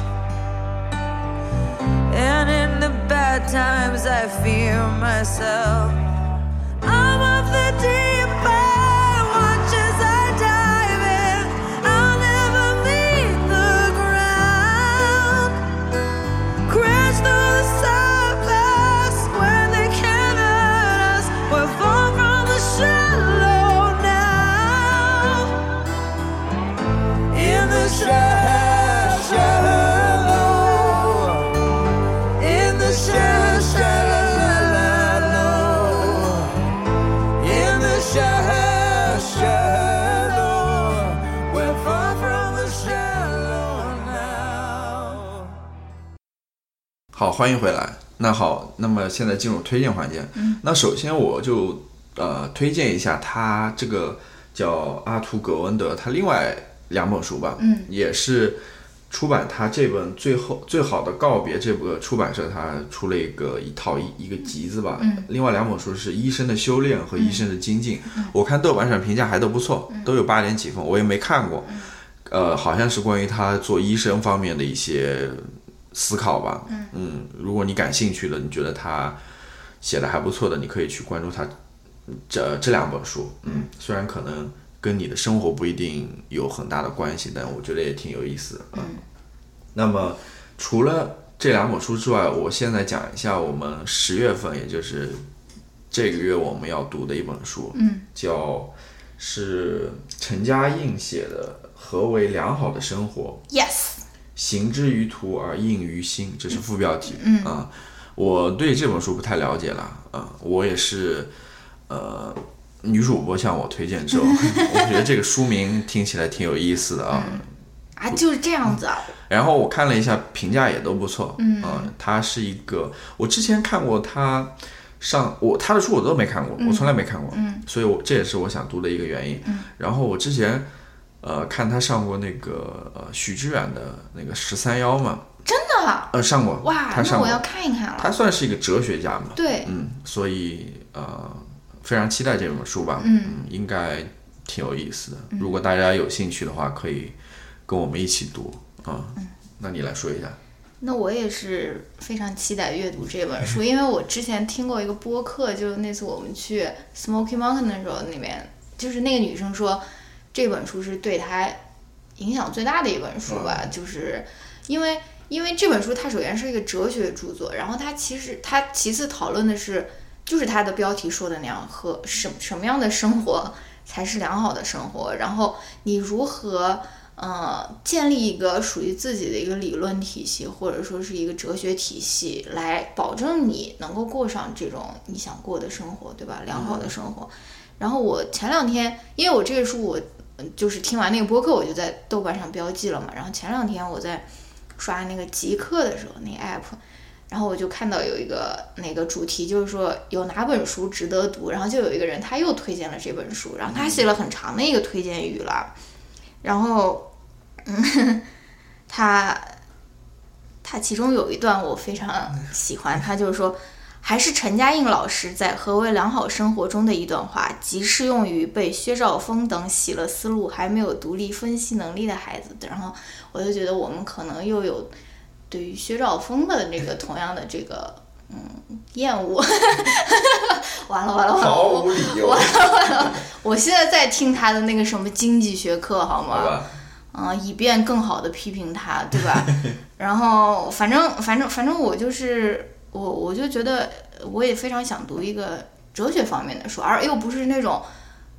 And in the bad times, I fear myself. 好，欢迎回来。那好，那么现在进入推荐环节。嗯，那首先我就呃推荐一下他这个叫阿图·葛温德他另外两本书吧。嗯，也是出版他这本最后最好的告别这个出版社他出了一个一套一一个集子吧。嗯，另外两本书是《医生的修炼》和《医生的精进》。我看豆瓣上评价还都不错，都有八点几分，我也没看过。呃，好像是关于他做医生方面的一些思考吧。嗯如果你感兴趣的，你觉得他写的还不错的，你可以去关注他这这两本书。嗯，虽然可能跟你的生活不一定有很大的关系，但我觉得也挺有意思的。嗯，那么除了这两本书之外，我现在讲一下我们十月份，也就是这个月我们要读的一本书，嗯，叫是陈嘉映写的《何为良好的生活》。Yes，行之于途而应于心，这是副标题。嗯啊，我对这本书不太了解了啊，我也是呃女主播向我推荐之后，我觉得这个书名听起来挺有意思的啊。啊，就是这样子啊。然后我看了一下评价也都不错，嗯，它是一个我之前看过他上我他的书我都没看过，我从来没看过，嗯，所以我这也是我想读的一个原因。嗯，然后我之前呃看他上过那个呃许知远的那个十三幺嘛，真的啊？呃上过，哇，他上过那我要，看一看了。他算是一个哲学家嘛，对，嗯，所以呃非常期待这本书吧，嗯，应该挺有意思的。如果大家有兴趣的话，可以跟我们一起读啊。嗯那你来说一下。那我也是非常期待阅读这本书，因为我之前听过一个播客，就是那次我们去 Smoky Mountain 的时候，那边就是那个女生说，这本书是对他影响最大的一本书吧，就是因为因为这本书它首先是一个哲学著作，然后它其实它其次讨论的是，就是它的标题说的那样，和什什么样的生活才是良好的生活，然后你如何。呃，建立一个属于自己的一个理论体系，或者说是一个哲学体系，来保证你能够过上这种你想过的生活，对吧？良好的生活。然后我前两天，因为我这个书我嗯就是听完那个播客，我就在豆瓣上标记了嘛。然后前两天我在刷那个极客的时候，那个 app，然后我就看到有一个那个主题，就是说有哪本书值得读，然后就有一个人他又推荐了这本书，然后他写了很长的一个推荐语了。然后，嗯，他他其中有一段我非常喜欢，他就是说，还是陈嘉映老师在《何为良好生活》中的一段话，极适用于被薛兆丰等洗了思路、还没有独立分析能力的孩子。然后我就觉得我们可能又有对于薛兆丰的那个同样的这个嗯厌恶。完了完了完了！毫我无理由，完了完了！我现在在听他的那个什么经济学课，好吗？好？嗯，以便更好的批评他，对吧？然后反正反正反正我就是我我就觉得我也非常想读一个哲学方面的书，而又不是那种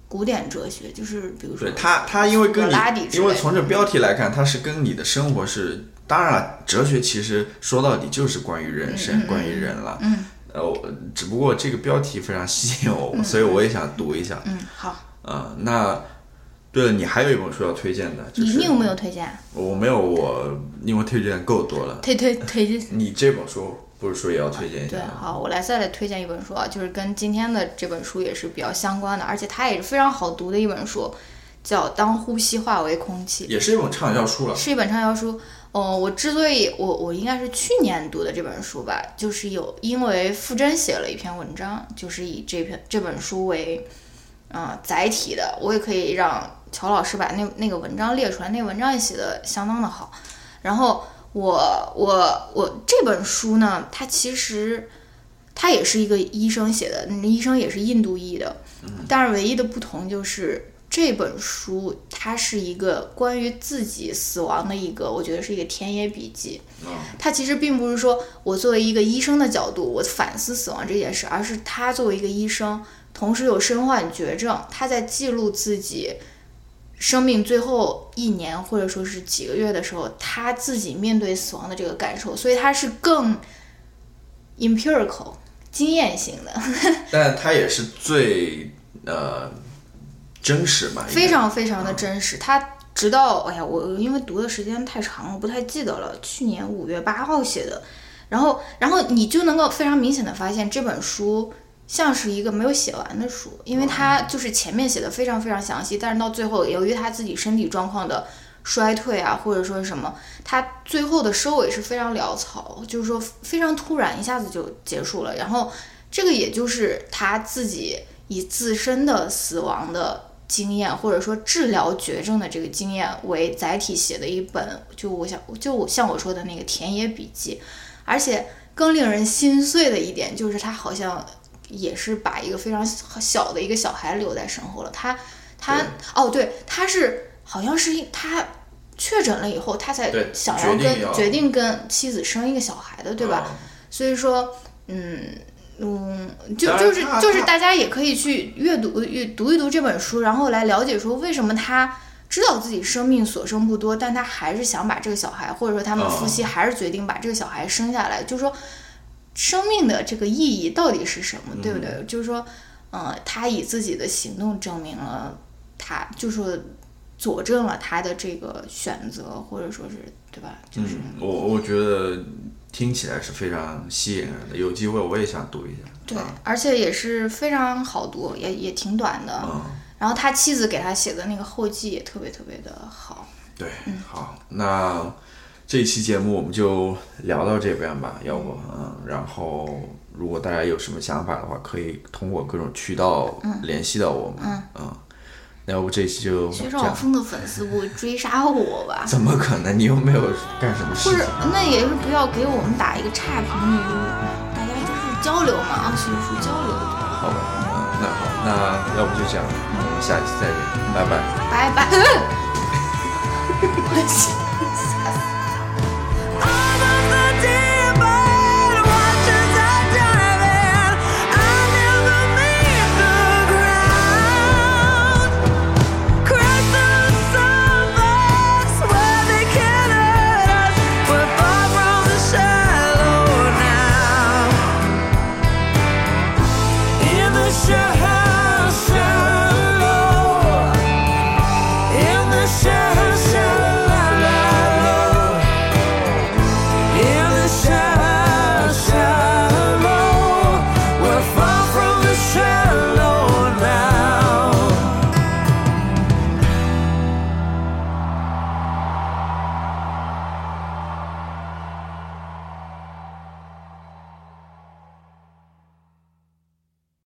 古典哲学，就是比如说他，他因为跟你，因为从这标题来看，它是跟你的生活是，当然了，哲学其实说到底就是关于人生，关于人了。嗯。呃，我只不过这个标题非常吸引我，所以我也想读一下。嗯好，啊、那对了，你还有一本书要推荐的，就是你你有没有推荐？我没有，我因为推荐够多了。推推推荐。你这本书不是说也要推荐一对下，吗？好，我来再来推荐一本书啊，就是跟今天的这本书也是比较相关的，而且它也是非常好读的一本书，叫《当呼吸化为空气》。也是一本畅销书了。是一本畅销书。哦，我之所以我我应该是去年读的这本书吧，就是有因为傅真写了一篇文章，就是以这篇这本书为啊、呃载体的，我也可以让乔老师把那那个文章列出来，那个文章也写的相当的好。然后我我我这本书呢，它其实它也是一个医生写的，那医生也是印度裔的，但是唯一的不同就是这本书它是一个关于自己死亡的一个，我觉得是一个田野笔记。它其实并不是说我作为一个医生的角度，我反思死亡这件事，而是他作为一个医生，同时有身患绝症，他在记录自己生命最后一年或者说是几个月的时候，他自己面对死亡的这个感受，所以他是更 empirical 经验型的。但他也是最呃真实嘛，非常非常的真实。他直到哎呀，我因为读的时间太长了，不太记得了。去年五月八号写的，然后然后你就能够非常明显的发现这本书像是一个没有写完的书，因为他就是前面写的非常非常详细，但是到最后由于他自己身体状况的。衰退啊，或者说是什么，他最后的收尾是非常潦草，就是说非常突然，一下子就结束了。然后这个也就是他自己以自身的死亡的经验，或者说治疗绝症的这个经验为载体写的一本，就我想就像我说的那个田野笔记，而且更令人心碎的一点就是他好像也是把一个非常小的一个小孩留在身后了。他他哦，对，他是好像是一他确诊了以后，他才想要跟决定跟妻子生一个小孩的，对吧？所以说，嗯嗯，就就是就是大家也可以去阅读阅读一读这本书，然后来了解说为什么他知道自己生命所剩不多，但他还是想把这个小孩，或者说他们夫妻还是决定把这个小孩生下来，就是说生命的这个意义到底是什么，对不对？就是说，嗯，他以自己的行动证明了他，就说。佐证了他的这个选择，或者说是对吧？就是我我觉得听起来是非常吸引人的，有机会我也想读一下。对，而且也是非常好读，也也挺短的。嗯。然后他妻子给他写的那个后记也特别特别的好。对，好，那这期节目我们就聊到这边吧，要不嗯，然后如果大家有什么想法的话，可以通过各种渠道联系到我们。嗯。嗯。要不这期就薛兆丰的粉丝不会追杀我吧？怎么可能？你又没有干什么事情。不是，那也是不要给我们打一个差评，大家就是交流嘛，啊，学术交流。好吧，嗯，那好，那要不就这样，我们下期再见，拜拜。拜拜。我。